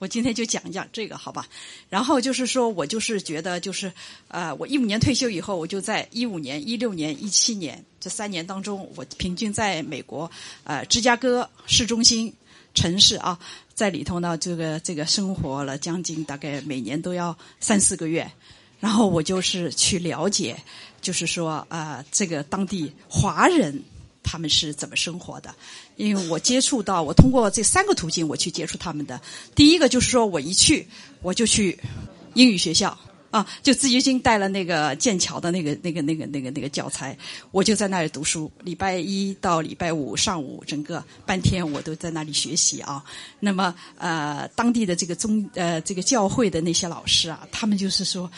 我今天就讲一讲这个，好吧？然后就是说，我就是觉得，就是呃，我一五年退休以后，我就在一五年、一六年、一七年这三年当中，我平均在美国呃芝加哥市中心城市啊，在里头呢，这个这个生活了将近大概每年都要三四个月，然后我就是去了解，就是说啊，这个当地华人。他们是怎么生活的？因为我接触到，我通过这三个途径我去接触他们的。第一个就是说我一去我就去英语学校啊，就自己已经带了那个剑桥的那个那个那个那个那个教材，我就在那里读书。礼拜一到礼拜五上午整个半天我都在那里学习啊。那么呃，当地的这个宗呃这个教会的那些老师啊，他们就是说。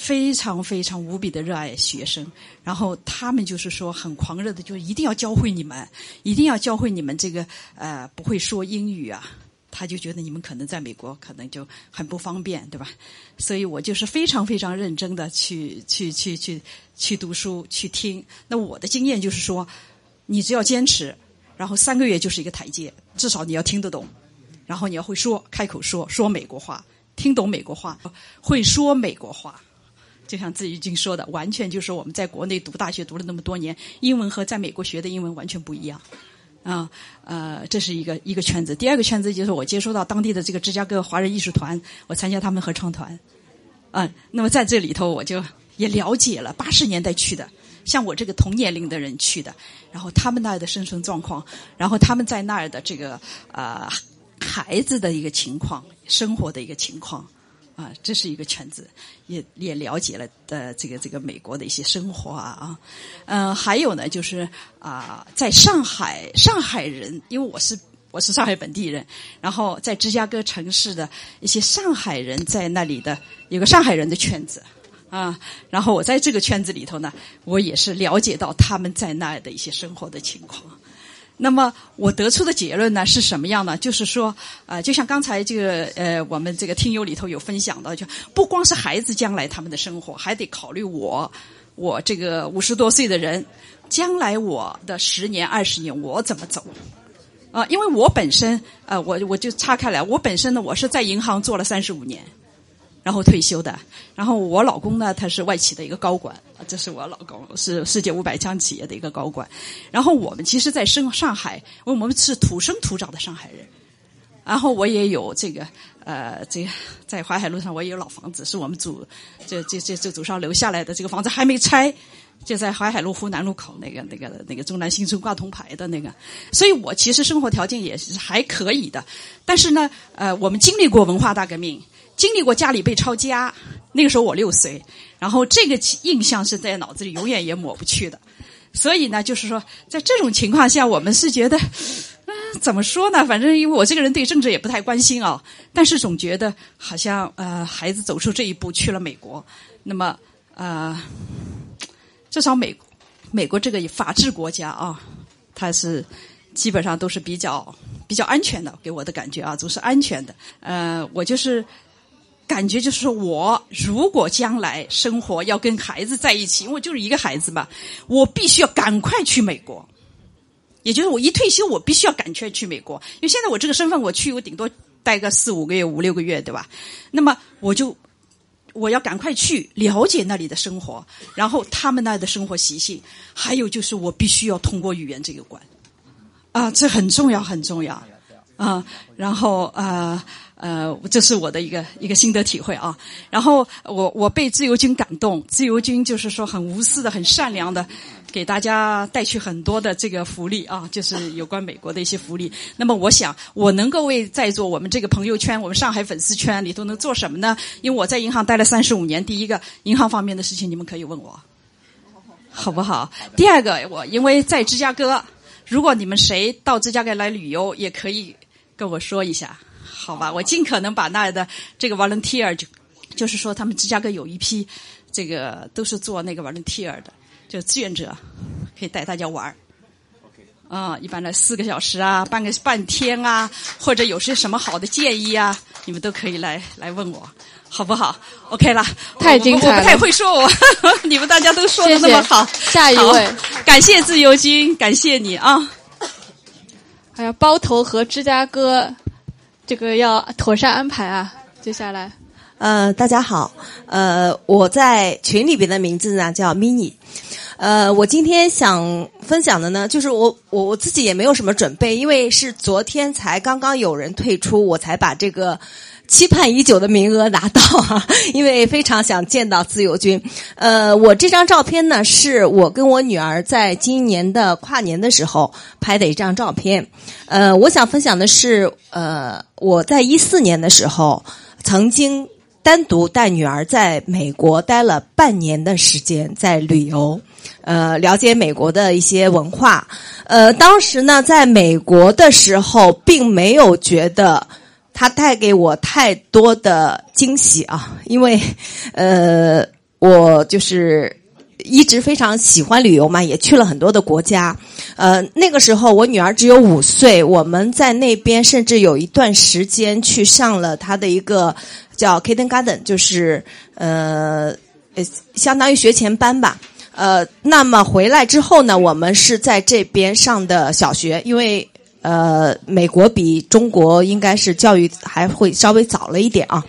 非常非常无比的热爱学生，然后他们就是说很狂热的，就一定要教会你们，一定要教会你们这个呃不会说英语啊，他就觉得你们可能在美国可能就很不方便，对吧？所以我就是非常非常认真的去去去去去读书去听。那我的经验就是说，你只要坚持，然后三个月就是一个台阶，至少你要听得懂，然后你要会说开口说说美国话，听懂美国话，会说美国话。就像自己已经说的，完全就是我们在国内读大学读了那么多年，英文和在美国学的英文完全不一样，啊，呃，这是一个一个圈子。第二个圈子就是我接触到当地的这个芝加哥华人艺术团，我参加他们合唱团，啊，那么在这里头我就也了解了八十年代去的，像我这个同年龄的人去的，然后他们那儿的生存状况，然后他们在那儿的这个呃孩子的一个情况，生活的一个情况。啊，这是一个圈子，也也了解了的这个这个美国的一些生活啊啊，嗯，还有呢，就是啊，在上海，上海人，因为我是我是上海本地人，然后在芝加哥城市的一些上海人在那里的有个上海人的圈子啊，然后我在这个圈子里头呢，我也是了解到他们在那的一些生活的情况。那么我得出的结论呢是什么样呢？就是说，呃，就像刚才这个呃，我们这个听友里头有分享的，就不光是孩子将来他们的生活，还得考虑我，我这个五十多岁的人，将来我的十年、二十年我怎么走？啊，因为我本身，呃，我我就岔开来，我本身呢，我是在银行做了三十五年。然后退休的，然后我老公呢，他是外企的一个高管，这是我老公，是世界五百强企业的一个高管。然后我们其实，在生上海，我们是土生土长的上海人。然后我也有这个，呃，这个在淮海路上，我也有老房子，是我们祖这这这这祖上留下来的这个房子还没拆，就在淮海路湖南路口那个那个那个中南新村挂铜牌的那个。所以我其实生活条件也是还可以的，但是呢，呃，我们经历过文化大革命。经历过家里被抄家，那个时候我六岁，然后这个印象是在脑子里永远也抹不去的。所以呢，就是说，在这种情况下，我们是觉得，嗯，怎么说呢？反正因为我这个人对政治也不太关心啊，但是总觉得好像呃，孩子走出这一步去了美国，那么呃，至少美美国这个法治国家啊，它是基本上都是比较比较安全的，给我的感觉啊，总是安全的。呃，我就是感觉就是说我如果将来生活要跟孩子在一起，因为就是一个孩子嘛，我必须要赶快去美国。也就是我一退休，我必须要赶快去美国，因为现在我这个身份，我去我顶多待个四五个月、五六个月，对吧？那么我就我要赶快去了解那里的生活，然后他们那的生活习性，还有就是我必须要通过语言这个关，啊，这很重要，很重要啊。然后呃呃，这是我的一个一个心得体会啊。然后我我被自由军感动，自由军就是说很无私的、很善良的。给大家带去很多的这个福利啊，就是有关美国的一些福利。那么，我想我能够为在座我们这个朋友圈、我们上海粉丝圈里头能做什么呢？因为我在银行待了三十五年，第一个银行方面的事情你们可以问我，好不好？第二个，我因为在芝加哥，如果你们谁到芝加哥来旅游，也可以跟我说一下，好吧？我尽可能把那的这个 volunteer 就就是说，他们芝加哥有一批这个都是做那个 volunteer 的。就志愿者可以带大家玩儿，啊，一般的四个小时啊，半个半天啊，或者有些什么好的建议啊，你们都可以来来问我，好不好？OK 了，太精彩了，我不太会说，我 你们大家都说的那么好，下一位，感谢自由军，感谢你啊！还有包头和芝加哥，这个要妥善安排啊，接下来。呃，大家好，呃，我在群里边的名字呢叫 mini，呃，我今天想分享的呢，就是我我我自己也没有什么准备，因为是昨天才刚刚有人退出，我才把这个期盼已久的名额拿到啊，因为非常想见到自由军。呃，我这张照片呢，是我跟我女儿在今年的跨年的时候拍的一张照片。呃，我想分享的是，呃，我在一四年的时候曾经。单独带女儿在美国待了半年的时间，在旅游，呃，了解美国的一些文化。呃，当时呢，在美国的时候，并没有觉得它带给我太多的惊喜啊，因为，呃，我就是一直非常喜欢旅游嘛，也去了很多的国家。呃，那个时候我女儿只有五岁，我们在那边甚至有一段时间去上了她的一个。叫 Kindergarten，就是呃，相当于学前班吧。呃，那么回来之后呢，我们是在这边上的小学，因为呃，美国比中国应该是教育还会稍微早了一点啊。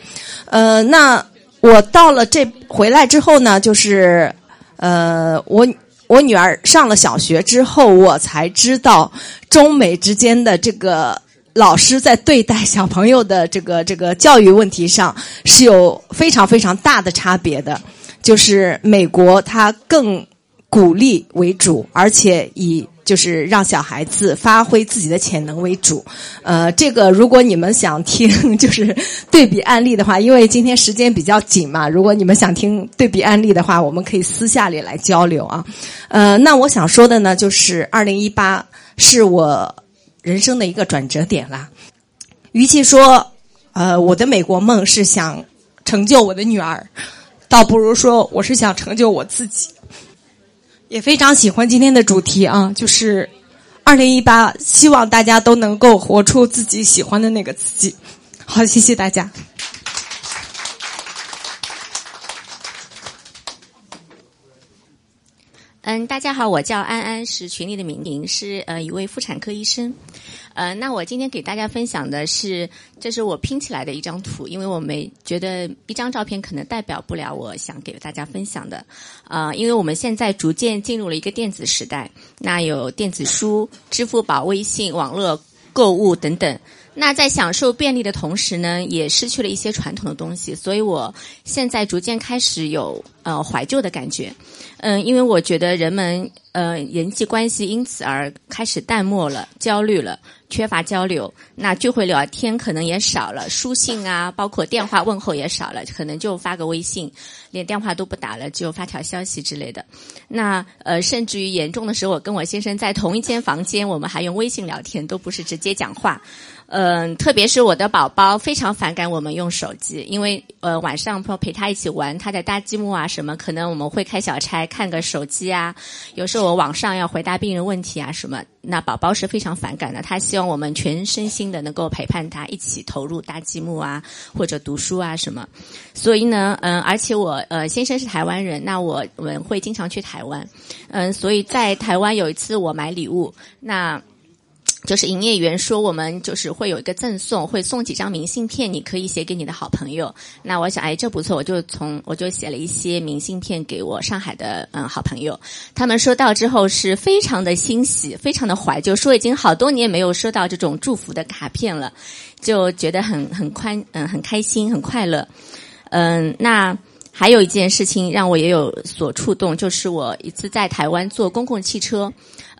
呃，那我到了这回来之后呢，就是呃，我我女儿上了小学之后，我才知道中美之间的这个。老师在对待小朋友的这个这个教育问题上是有非常非常大的差别的，就是美国它更鼓励为主，而且以就是让小孩子发挥自己的潜能为主。呃，这个如果你们想听就是对比案例的话，因为今天时间比较紧嘛，如果你们想听对比案例的话，我们可以私下里来交流啊。呃，那我想说的呢，就是二零一八是我。人生的一个转折点啦。与其说，呃，我的美国梦是想成就我的女儿，倒不如说我是想成就我自己。也非常喜欢今天的主题啊，就是二零一八，希望大家都能够活出自己喜欢的那个自己。好，谢谢大家。嗯，大家好，我叫安安，是群里的名名，是呃一位妇产科医生。呃，那我今天给大家分享的是，这是我拼起来的一张图，因为我没觉得一张照片可能代表不了我想给大家分享的。啊，因为我们现在逐渐进入了一个电子时代，那有电子书、支付宝、微信、网络购物等等。那在享受便利的同时呢，也失去了一些传统的东西，所以我现在逐渐开始有呃怀旧的感觉。嗯，因为我觉得人们呃人际关系因此而开始淡漠了、焦虑了、缺乏交流，那聚会聊天可能也少了，书信啊，包括电话问候也少了，可能就发个微信，连电话都不打了，就发条消息之类的。那呃，甚至于严重的时候，我跟我先生在同一间房间，我们还用微信聊天，都不是直接讲话。嗯，特别是我的宝宝非常反感我们用手机，因为呃晚上陪他一起玩，他在搭积木啊什么，可能我们会开小差看个手机啊。有时候我网上要回答病人问题啊什么，那宝宝是非常反感的，他希望我们全身心的能够陪伴他一起投入搭积木啊或者读书啊什么。所以呢，嗯，而且我呃先生是台湾人，那我我们会经常去台湾，嗯，所以在台湾有一次我买礼物，那。就是营业员说我们就是会有一个赠送，会送几张明信片，你可以写给你的好朋友。那我想，哎，这不错，我就从我就写了一些明信片给我上海的嗯好朋友。他们收到之后是非常的欣喜，非常的怀旧，说已经好多年没有收到这种祝福的卡片了，就觉得很很宽嗯很开心很快乐。嗯，那还有一件事情让我也有所触动，就是我一次在台湾坐公共汽车。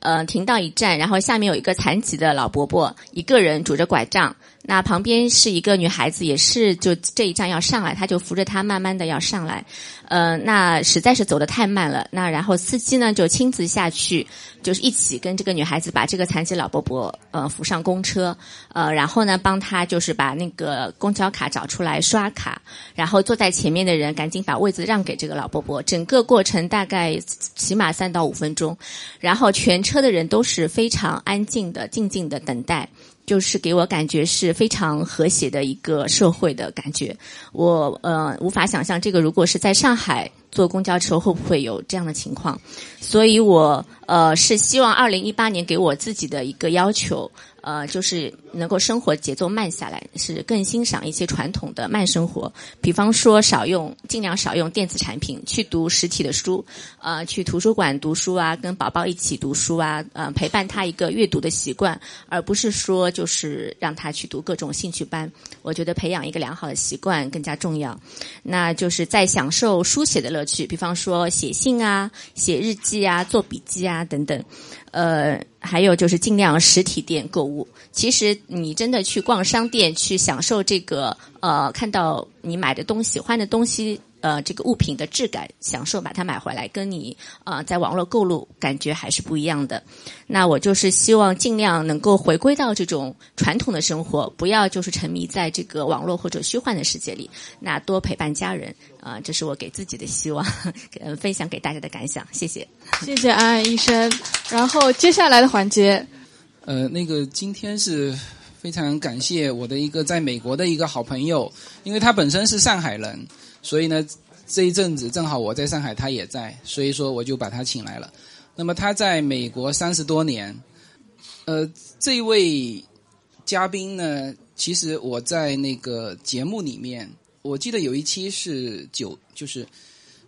呃，停到一站，然后下面有一个残疾的老伯伯，一个人拄着拐杖。那旁边是一个女孩子，也是就这一站要上来，他就扶着她慢慢的要上来。呃，那实在是走得太慢了。那然后司机呢就亲自下去，就是一起跟这个女孩子把这个残疾老伯伯呃扶上公车。呃，然后呢帮他就是把那个公交卡找出来刷卡，然后坐在前面的人赶紧把位子让给这个老伯伯。整个过程大概起码三到五分钟，然后全车的人都是非常安静的、静静的等待。就是给我感觉是非常和谐的一个社会的感觉，我呃无法想象这个如果是在上海坐公交车会不会有这样的情况，所以我呃是希望二零一八年给我自己的一个要求。呃，就是能够生活节奏慢下来，是更欣赏一些传统的慢生活。比方说，少用，尽量少用电子产品，去读实体的书，呃，去图书馆读书啊，跟宝宝一起读书啊，呃，陪伴他一个阅读的习惯，而不是说就是让他去读各种兴趣班。我觉得培养一个良好的习惯更加重要。那就是在享受书写的乐趣，比方说写信啊、写日记啊、做笔记啊等等。呃，还有就是尽量实体店购物。其实你真的去逛商店，去享受这个呃，看到你买的东西、喜欢的东西。呃，这个物品的质感，享受把它买回来，跟你呃在网络购入感觉还是不一样的。那我就是希望尽量能够回归到这种传统的生活，不要就是沉迷在这个网络或者虚幻的世界里。那多陪伴家人啊，这是我给自己的希望，分享给大家的感想。谢谢，谢谢安安医生。然后接下来的环节，呃，那个今天是非常感谢我的一个在美国的一个好朋友，因为他本身是上海人。所以呢，这一阵子正好我在上海，他也在，所以说我就把他请来了。那么他在美国三十多年，呃，这位嘉宾呢，其实我在那个节目里面，我记得有一期是酒，就是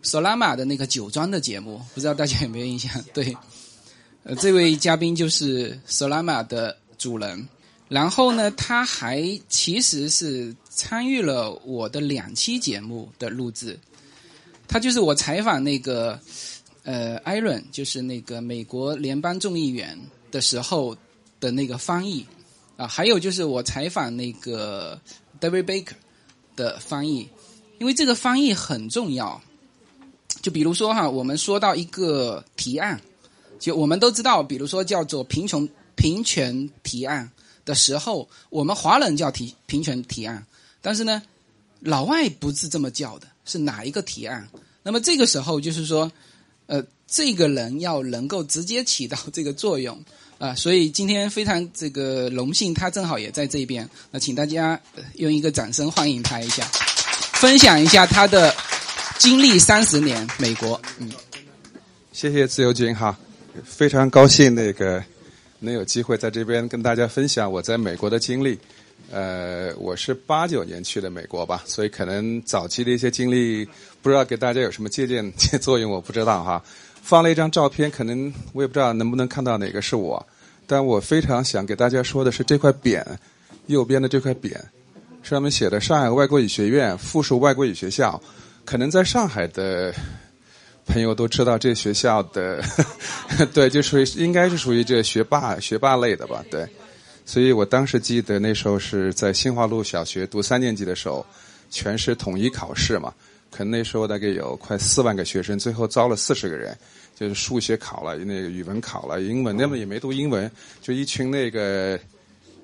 索拉玛的那个酒庄的节目，不知道大家有没有印象？对，呃，这位嘉宾就是索拉玛的主人。然后呢，他还其实是参与了我的两期节目的录制。他就是我采访那个呃艾伦，就是那个美国联邦众议员的时候的那个翻译啊，还有就是我采访那个 David Baker 的翻译，因为这个翻译很重要。就比如说哈，我们说到一个提案，就我们都知道，比如说叫做贫穷平权提案。的时候，我们华人叫提平权提案，但是呢，老外不是这么叫的，是哪一个提案？那么这个时候就是说，呃，这个人要能够直接起到这个作用啊，所以今天非常这个荣幸，他正好也在这边，那请大家用一个掌声欢迎他一下，分享一下他的经历三十年美国。嗯，谢谢自由军哈，非常高兴那个。能有机会在这边跟大家分享我在美国的经历，呃，我是八九年去的美国吧，所以可能早期的一些经历不知道给大家有什么借鉴作用，我不知道哈。放了一张照片，可能我也不知道能不能看到哪个是我，但我非常想给大家说的是这块匾，右边的这块匾，上面写的上海外国语学院附属外国语学校。可能在上海的朋友都知道这学校的，对，就属于应该是属于这学霸学霸类的吧？对，所以我当时记得那时候是在新华路小学读三年级的时候，全市统一考试嘛，可能那时候大概有快四万个学生，最后招了四十个人。就是数学考了，那个语文考了，英文那么也没读英文，就一群那个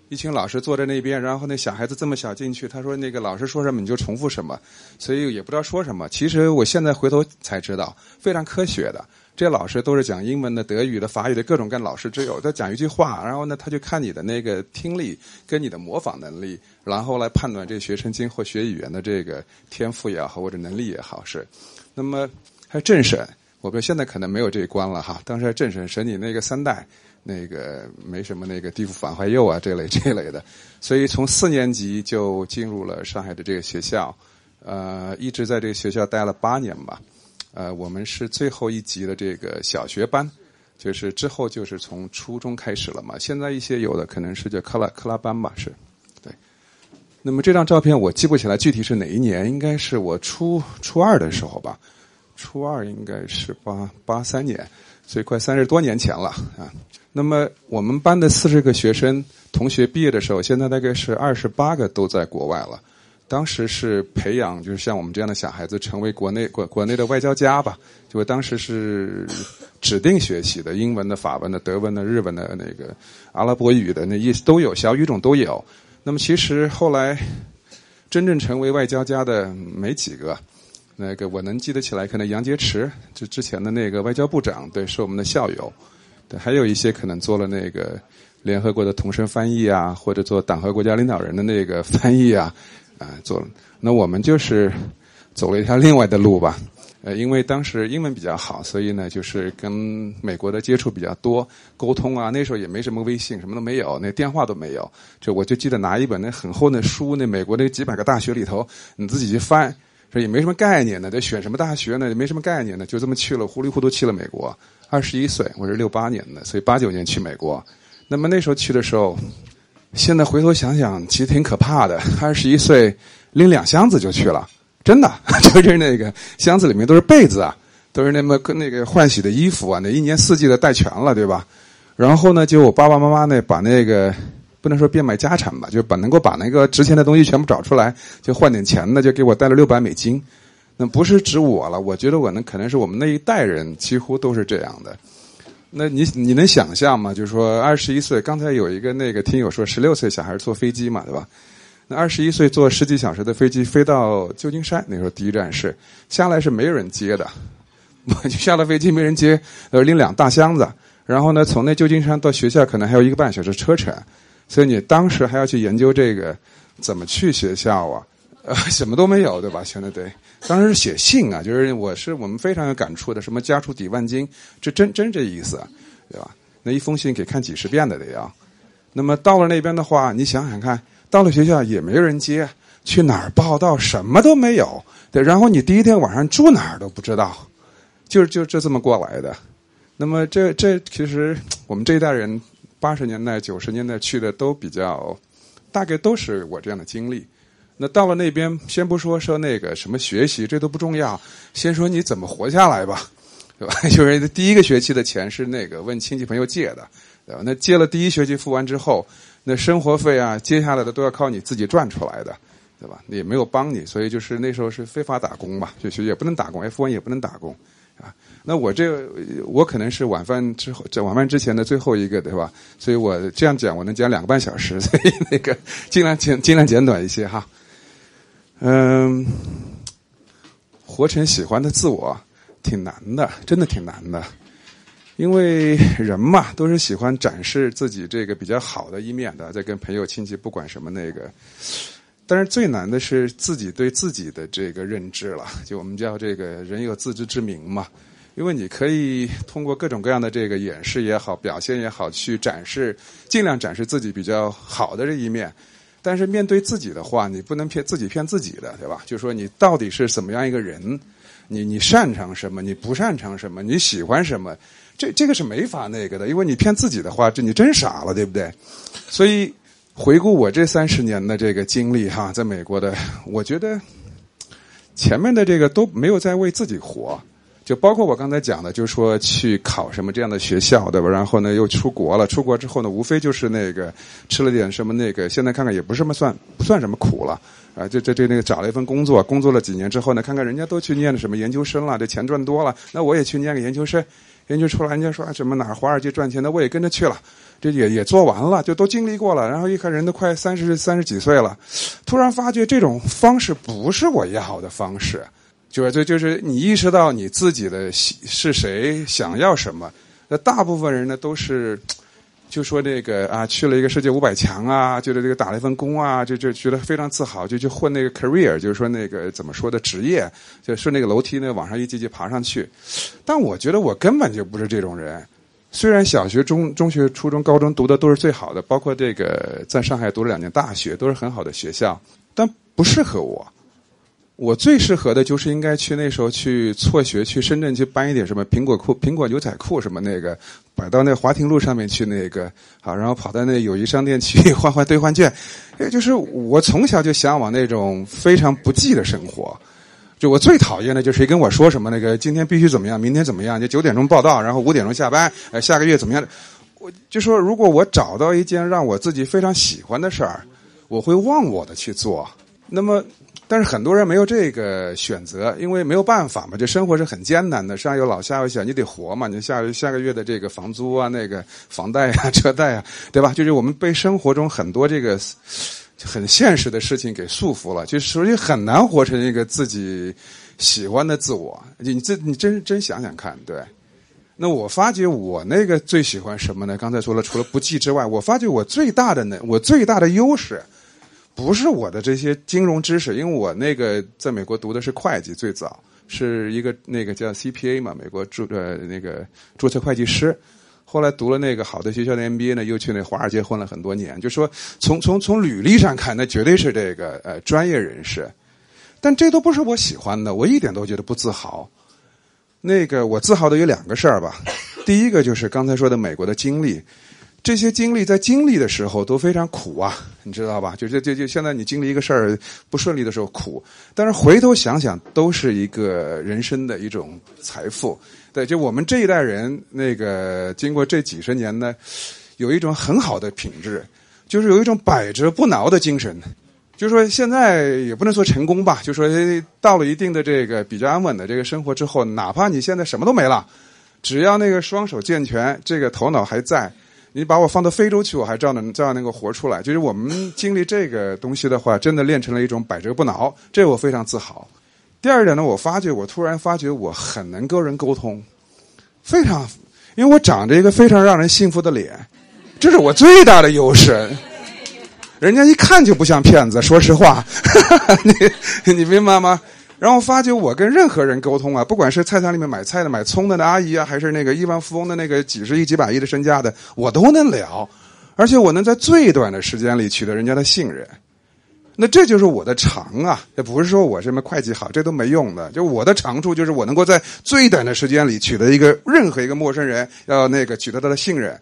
一群老师坐在那边，然后那小孩子这么小进去，他说那个老师说什么你就重复什么，所以也不知道说什么。其实我现在回头才知道，非常科学的，这些老师都是讲英文的、德语的、法语的各种各样老师只有他讲一句话，然后呢他就看你的那个听力跟你的模仿能力，然后来判断这学生今后学语言的这个天赋也好或者能力也好是。那么还有政审。我们现在可能没有这一关了哈，当时还政审审你那个三代，那个没什么那个地府反怀右啊这类这类的，所以从四年级就进入了上海的这个学校，呃，一直在这个学校待了八年吧，呃，我们是最后一级的这个小学班，就是之后就是从初中开始了嘛，现在一些有的可能是叫克拉克拉班吧，是，对。那么这张照片我记不起来具体是哪一年，应该是我初初二的时候吧。初二应该是八八三年，所以快三十多年前了啊。那么我们班的四十个学生同学毕业的时候，现在大概是二十八个都在国外了。当时是培养，就是像我们这样的小孩子成为国内国国内的外交家吧。就我当时是指定学习的，英文的、法文的、德文的、日文的那个阿拉伯语的那意思都有，小语种都有。那么其实后来真正成为外交家的没几个。那个我能记得起来，可能杨洁篪就之前的那个外交部长，对，是我们的校友。对，还有一些可能做了那个联合国的同声翻译啊，或者做党和国家领导人的那个翻译啊，啊，做了。那我们就是走了一条 另外的路吧。呃，因为当时英文比较好，所以呢，就是跟美国的接触比较多，沟通啊。那时候也没什么微信，什么都没有，那电话都没有。就我就记得拿一本那很厚的书，那美国那几百个大学里头，你自己去翻。说也没什么概念呢，得选什么大学呢？也没什么概念呢，就这么去了，糊里糊涂去了美国。二十一岁，我是六八年的，所以八九年去美国。那么那时候去的时候，现在回头想想，其实挺可怕的。二十一岁拎两箱子就去了，真的，就是那个箱子里面都是被子啊，都是那么跟那个换洗的衣服啊，那一年四季的带全了，对吧？然后呢，就我爸爸妈妈呢，把那个。不能说变卖家产吧，就把能够把那个值钱的东西全部找出来，就换点钱呢，就给我带了六百美金。那不是指我了，我觉得我呢可能是我们那一代人几乎都是这样的。那你你能想象吗？就是说二十一岁，刚才有一个那个听友说十六岁小孩坐飞机嘛，对吧？那二十一岁坐十几小时的飞机飞到旧金山，那时候第一站是下来是没有人接的，就下了飞机没人接，呃拎两大箱子，然后呢从那旧金山到学校可能还有一个半小时车程。所以你当时还要去研究这个怎么去学校啊？呃，什么都没有，对吧？现在对，当时是写信啊，就是我是我们非常有感触的，什么家书抵万金，这真真这意思，对吧？那一封信给看几十遍的得要。那么到了那边的话，你想想看，到了学校也没人接，去哪儿报道？什么都没有。对，然后你第一天晚上住哪儿都不知道，就就就这么过来的。那么这这其实我们这一代人。八十年代、九十年代去的都比较，大概都是我这样的经历。那到了那边，先不说说那个什么学习，这都不重要，先说你怎么活下来吧，对吧？就是第一个学期的钱是那个问亲戚朋友借的，对吧？那借了第一学期付完之后，那生活费啊，接下来的都要靠你自己赚出来的，对吧？也没有帮你，所以就是那时候是非法打工吧，就学也不能打工，F 1也不能打工啊。那我这我可能是晚饭之后，在晚饭之前的最后一个，对吧？所以我这样讲，我能讲两个半小时，所以那个尽量简尽量简短一些哈。嗯，活成喜欢的自我挺难的，真的挺难的，因为人嘛都是喜欢展示自己这个比较好的一面的，在跟朋友亲戚不管什么那个。但是最难的是自己对自己的这个认知了，就我们叫这个人有自知之明嘛。因为你可以通过各种各样的这个演示也好，表现也好，去展示，尽量展示自己比较好的这一面。但是面对自己的话，你不能骗自己骗自己的，对吧？就说你到底是怎么样一个人，你你擅长什么，你不擅长什么，你喜欢什么，这这个是没法那个的。因为你骗自己的话，这你真傻了，对不对？所以。回顾我这三十年的这个经历哈，在美国的，我觉得前面的这个都没有在为自己活。就包括我刚才讲的，就是说去考什么这样的学校，对吧？然后呢，又出国了。出国之后呢，无非就是那个吃了点什么那个。现在看看也不是什么算不算什么苦了啊？这这这那个找了一份工作，工作了几年之后呢，看看人家都去念的什么研究生了，这钱赚多了，那我也去念个研究生。研究出来，人家说什么哪儿华尔街赚钱那，我也跟着去了。这也也做完了，就都经历过了。然后一看人都快三十三十几岁了，突然发觉这种方式不是我要的方式。就是这就是你意识到你自己的是谁，想要什么。那大部分人呢都是，就说这个啊，去了一个世界五百强啊，觉得这个打了一份工啊，就就觉得非常自豪，就去混那个 career，就是说那个怎么说的职业，就顺那个楼梯呢往上一级级爬上去。但我觉得我根本就不是这种人。虽然小学、中中学、初中、高中读的都是最好的，包括这个在上海读了两年大学，都是很好的学校，但不适合我。我最适合的就是应该去那时候去辍学，去深圳去搬一点什么苹果裤、苹果牛仔裤什么那个，摆到那华亭路上面去那个，好，然后跑到那友谊商店去 换换兑换券。也就是我从小就向往那种非常不济的生活。就我最讨厌的就是谁跟我说什么那个今天必须怎么样，明天怎么样，就九点钟报到，然后五点钟下班，呃，下个月怎么样？我就说如果我找到一件让我自己非常喜欢的事儿，我会忘我的去做。那么。但是很多人没有这个选择，因为没有办法嘛，这生活是很艰难的，上有老下有小，你得活嘛，你下下个月的这个房租啊，那个房贷啊、车贷啊，对吧？就是我们被生活中很多这个很现实的事情给束缚了，就所以很难活成一个自己喜欢的自我。你这你真真想想看，对？那我发觉我那个最喜欢什么呢？刚才说了，除了不济之外，我发觉我最大的呢，我最大的优势。不是我的这些金融知识，因为我那个在美国读的是会计，最早是一个那个叫 CPA 嘛，美国注呃那个注册会计师。后来读了那个好的学校的 MBA 呢，又去那华尔街混了很多年。就说从从从履历上看，那绝对是这个呃专业人士。但这都不是我喜欢的，我一点都觉得不自豪。那个我自豪的有两个事儿吧，第一个就是刚才说的美国的经历。这些经历在经历的时候都非常苦啊，你知道吧？就就就就现在你经历一个事儿不顺利的时候苦，但是回头想想都是一个人生的一种财富。对，就我们这一代人，那个经过这几十年呢，有一种很好的品质，就是有一种百折不挠的精神。就说现在也不能说成功吧，就说到了一定的这个比较安稳的这个生活之后，哪怕你现在什么都没了，只要那个双手健全，这个头脑还在。你把我放到非洲去，我还照能照样能够活出来。就是我们经历这个东西的话，真的练成了一种百折不挠，这我非常自豪。第二点呢，我发觉我突然发觉我很能跟人沟通，非常，因为我长着一个非常让人信服的脸，这是我最大的优势。人家一看就不像骗子，说实话，你你明白吗？然后发觉我跟任何人沟通啊，不管是菜场里面买菜的、买葱的那阿姨啊，还是那个亿万富翁的那个几十亿、几百亿的身家的，我都能聊，而且我能在最短的时间里取得人家的信任。那这就是我的长啊，也不是说我什么会计好，这都没用的。就我的长处就是我能够在最短的时间里取得一个任何一个陌生人要那个取得他的信任。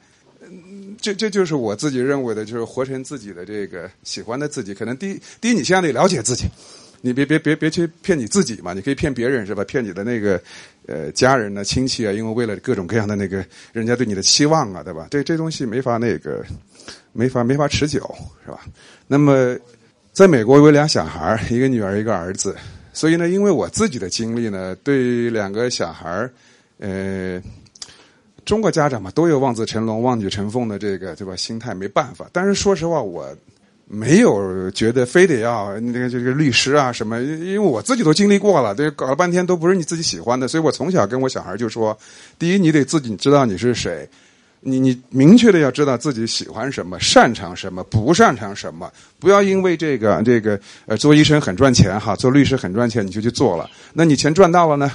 这这就是我自己认为的，就是活成自己的这个喜欢的自己。可能第一，第一，你先得了解自己。你别别别别去骗你自己嘛！你可以骗别人是吧？骗你的那个呃家人呢、亲戚啊，因为为了各种各样的那个人家对你的期望啊，对吧？这这东西没法那个没法没法持久是吧？那么在美国有俩小孩一个女儿一个儿子，所以呢，因为我自己的经历呢，对两个小孩呃，中国家长嘛都有望子成龙、望女成凤的这个对吧？心态没办法，但是说实话我。没有觉得非得要那个这个律师啊什么，因为我自己都经历过了，对，搞了半天都不是你自己喜欢的，所以我从小跟我小孩就说：第一，你得自己知道你是谁，你你明确的要知道自己喜欢什么、擅长什么、不擅长什么，不要因为这个这个呃做医生很赚钱哈，做律师很赚钱你就去做了，那你钱赚到了呢，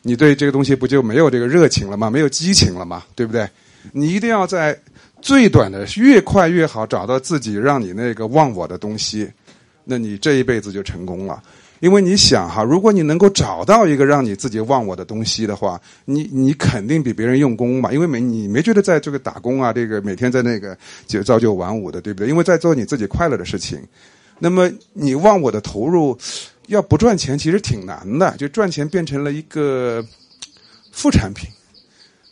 你对这个东西不就没有这个热情了吗？没有激情了吗？对不对？你一定要在。最短的越快越好，找到自己让你那个忘我的东西，那你这一辈子就成功了。因为你想哈，如果你能够找到一个让你自己忘我的东西的话，你你肯定比别人用功嘛，因为没你没觉得在这个打工啊，这个每天在那个就朝九晚五的，对不对？因为在做你自己快乐的事情。那么你忘我的投入，要不赚钱其实挺难的，就赚钱变成了一个副产品。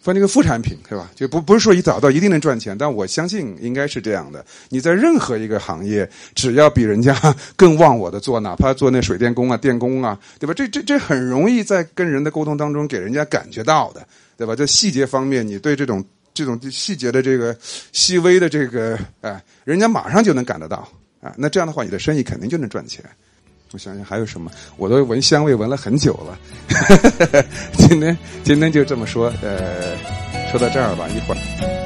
放那个副产品，对吧？就不不是说一找到一定能赚钱，但我相信应该是这样的。你在任何一个行业，只要比人家 更忘我的做，哪怕做那水电工啊、电工啊，对吧？这这这很容易在跟人的沟通当中给人家感觉到的，对吧？在细节方面，你对这种这种细节的这个细微的这个，哎，人家马上就能感得到啊。那这样的话，你的生意肯定就能赚钱。我想想还有什么？我都闻香味闻了很久了。今天今天就这么说，呃，说到这儿吧，一会儿。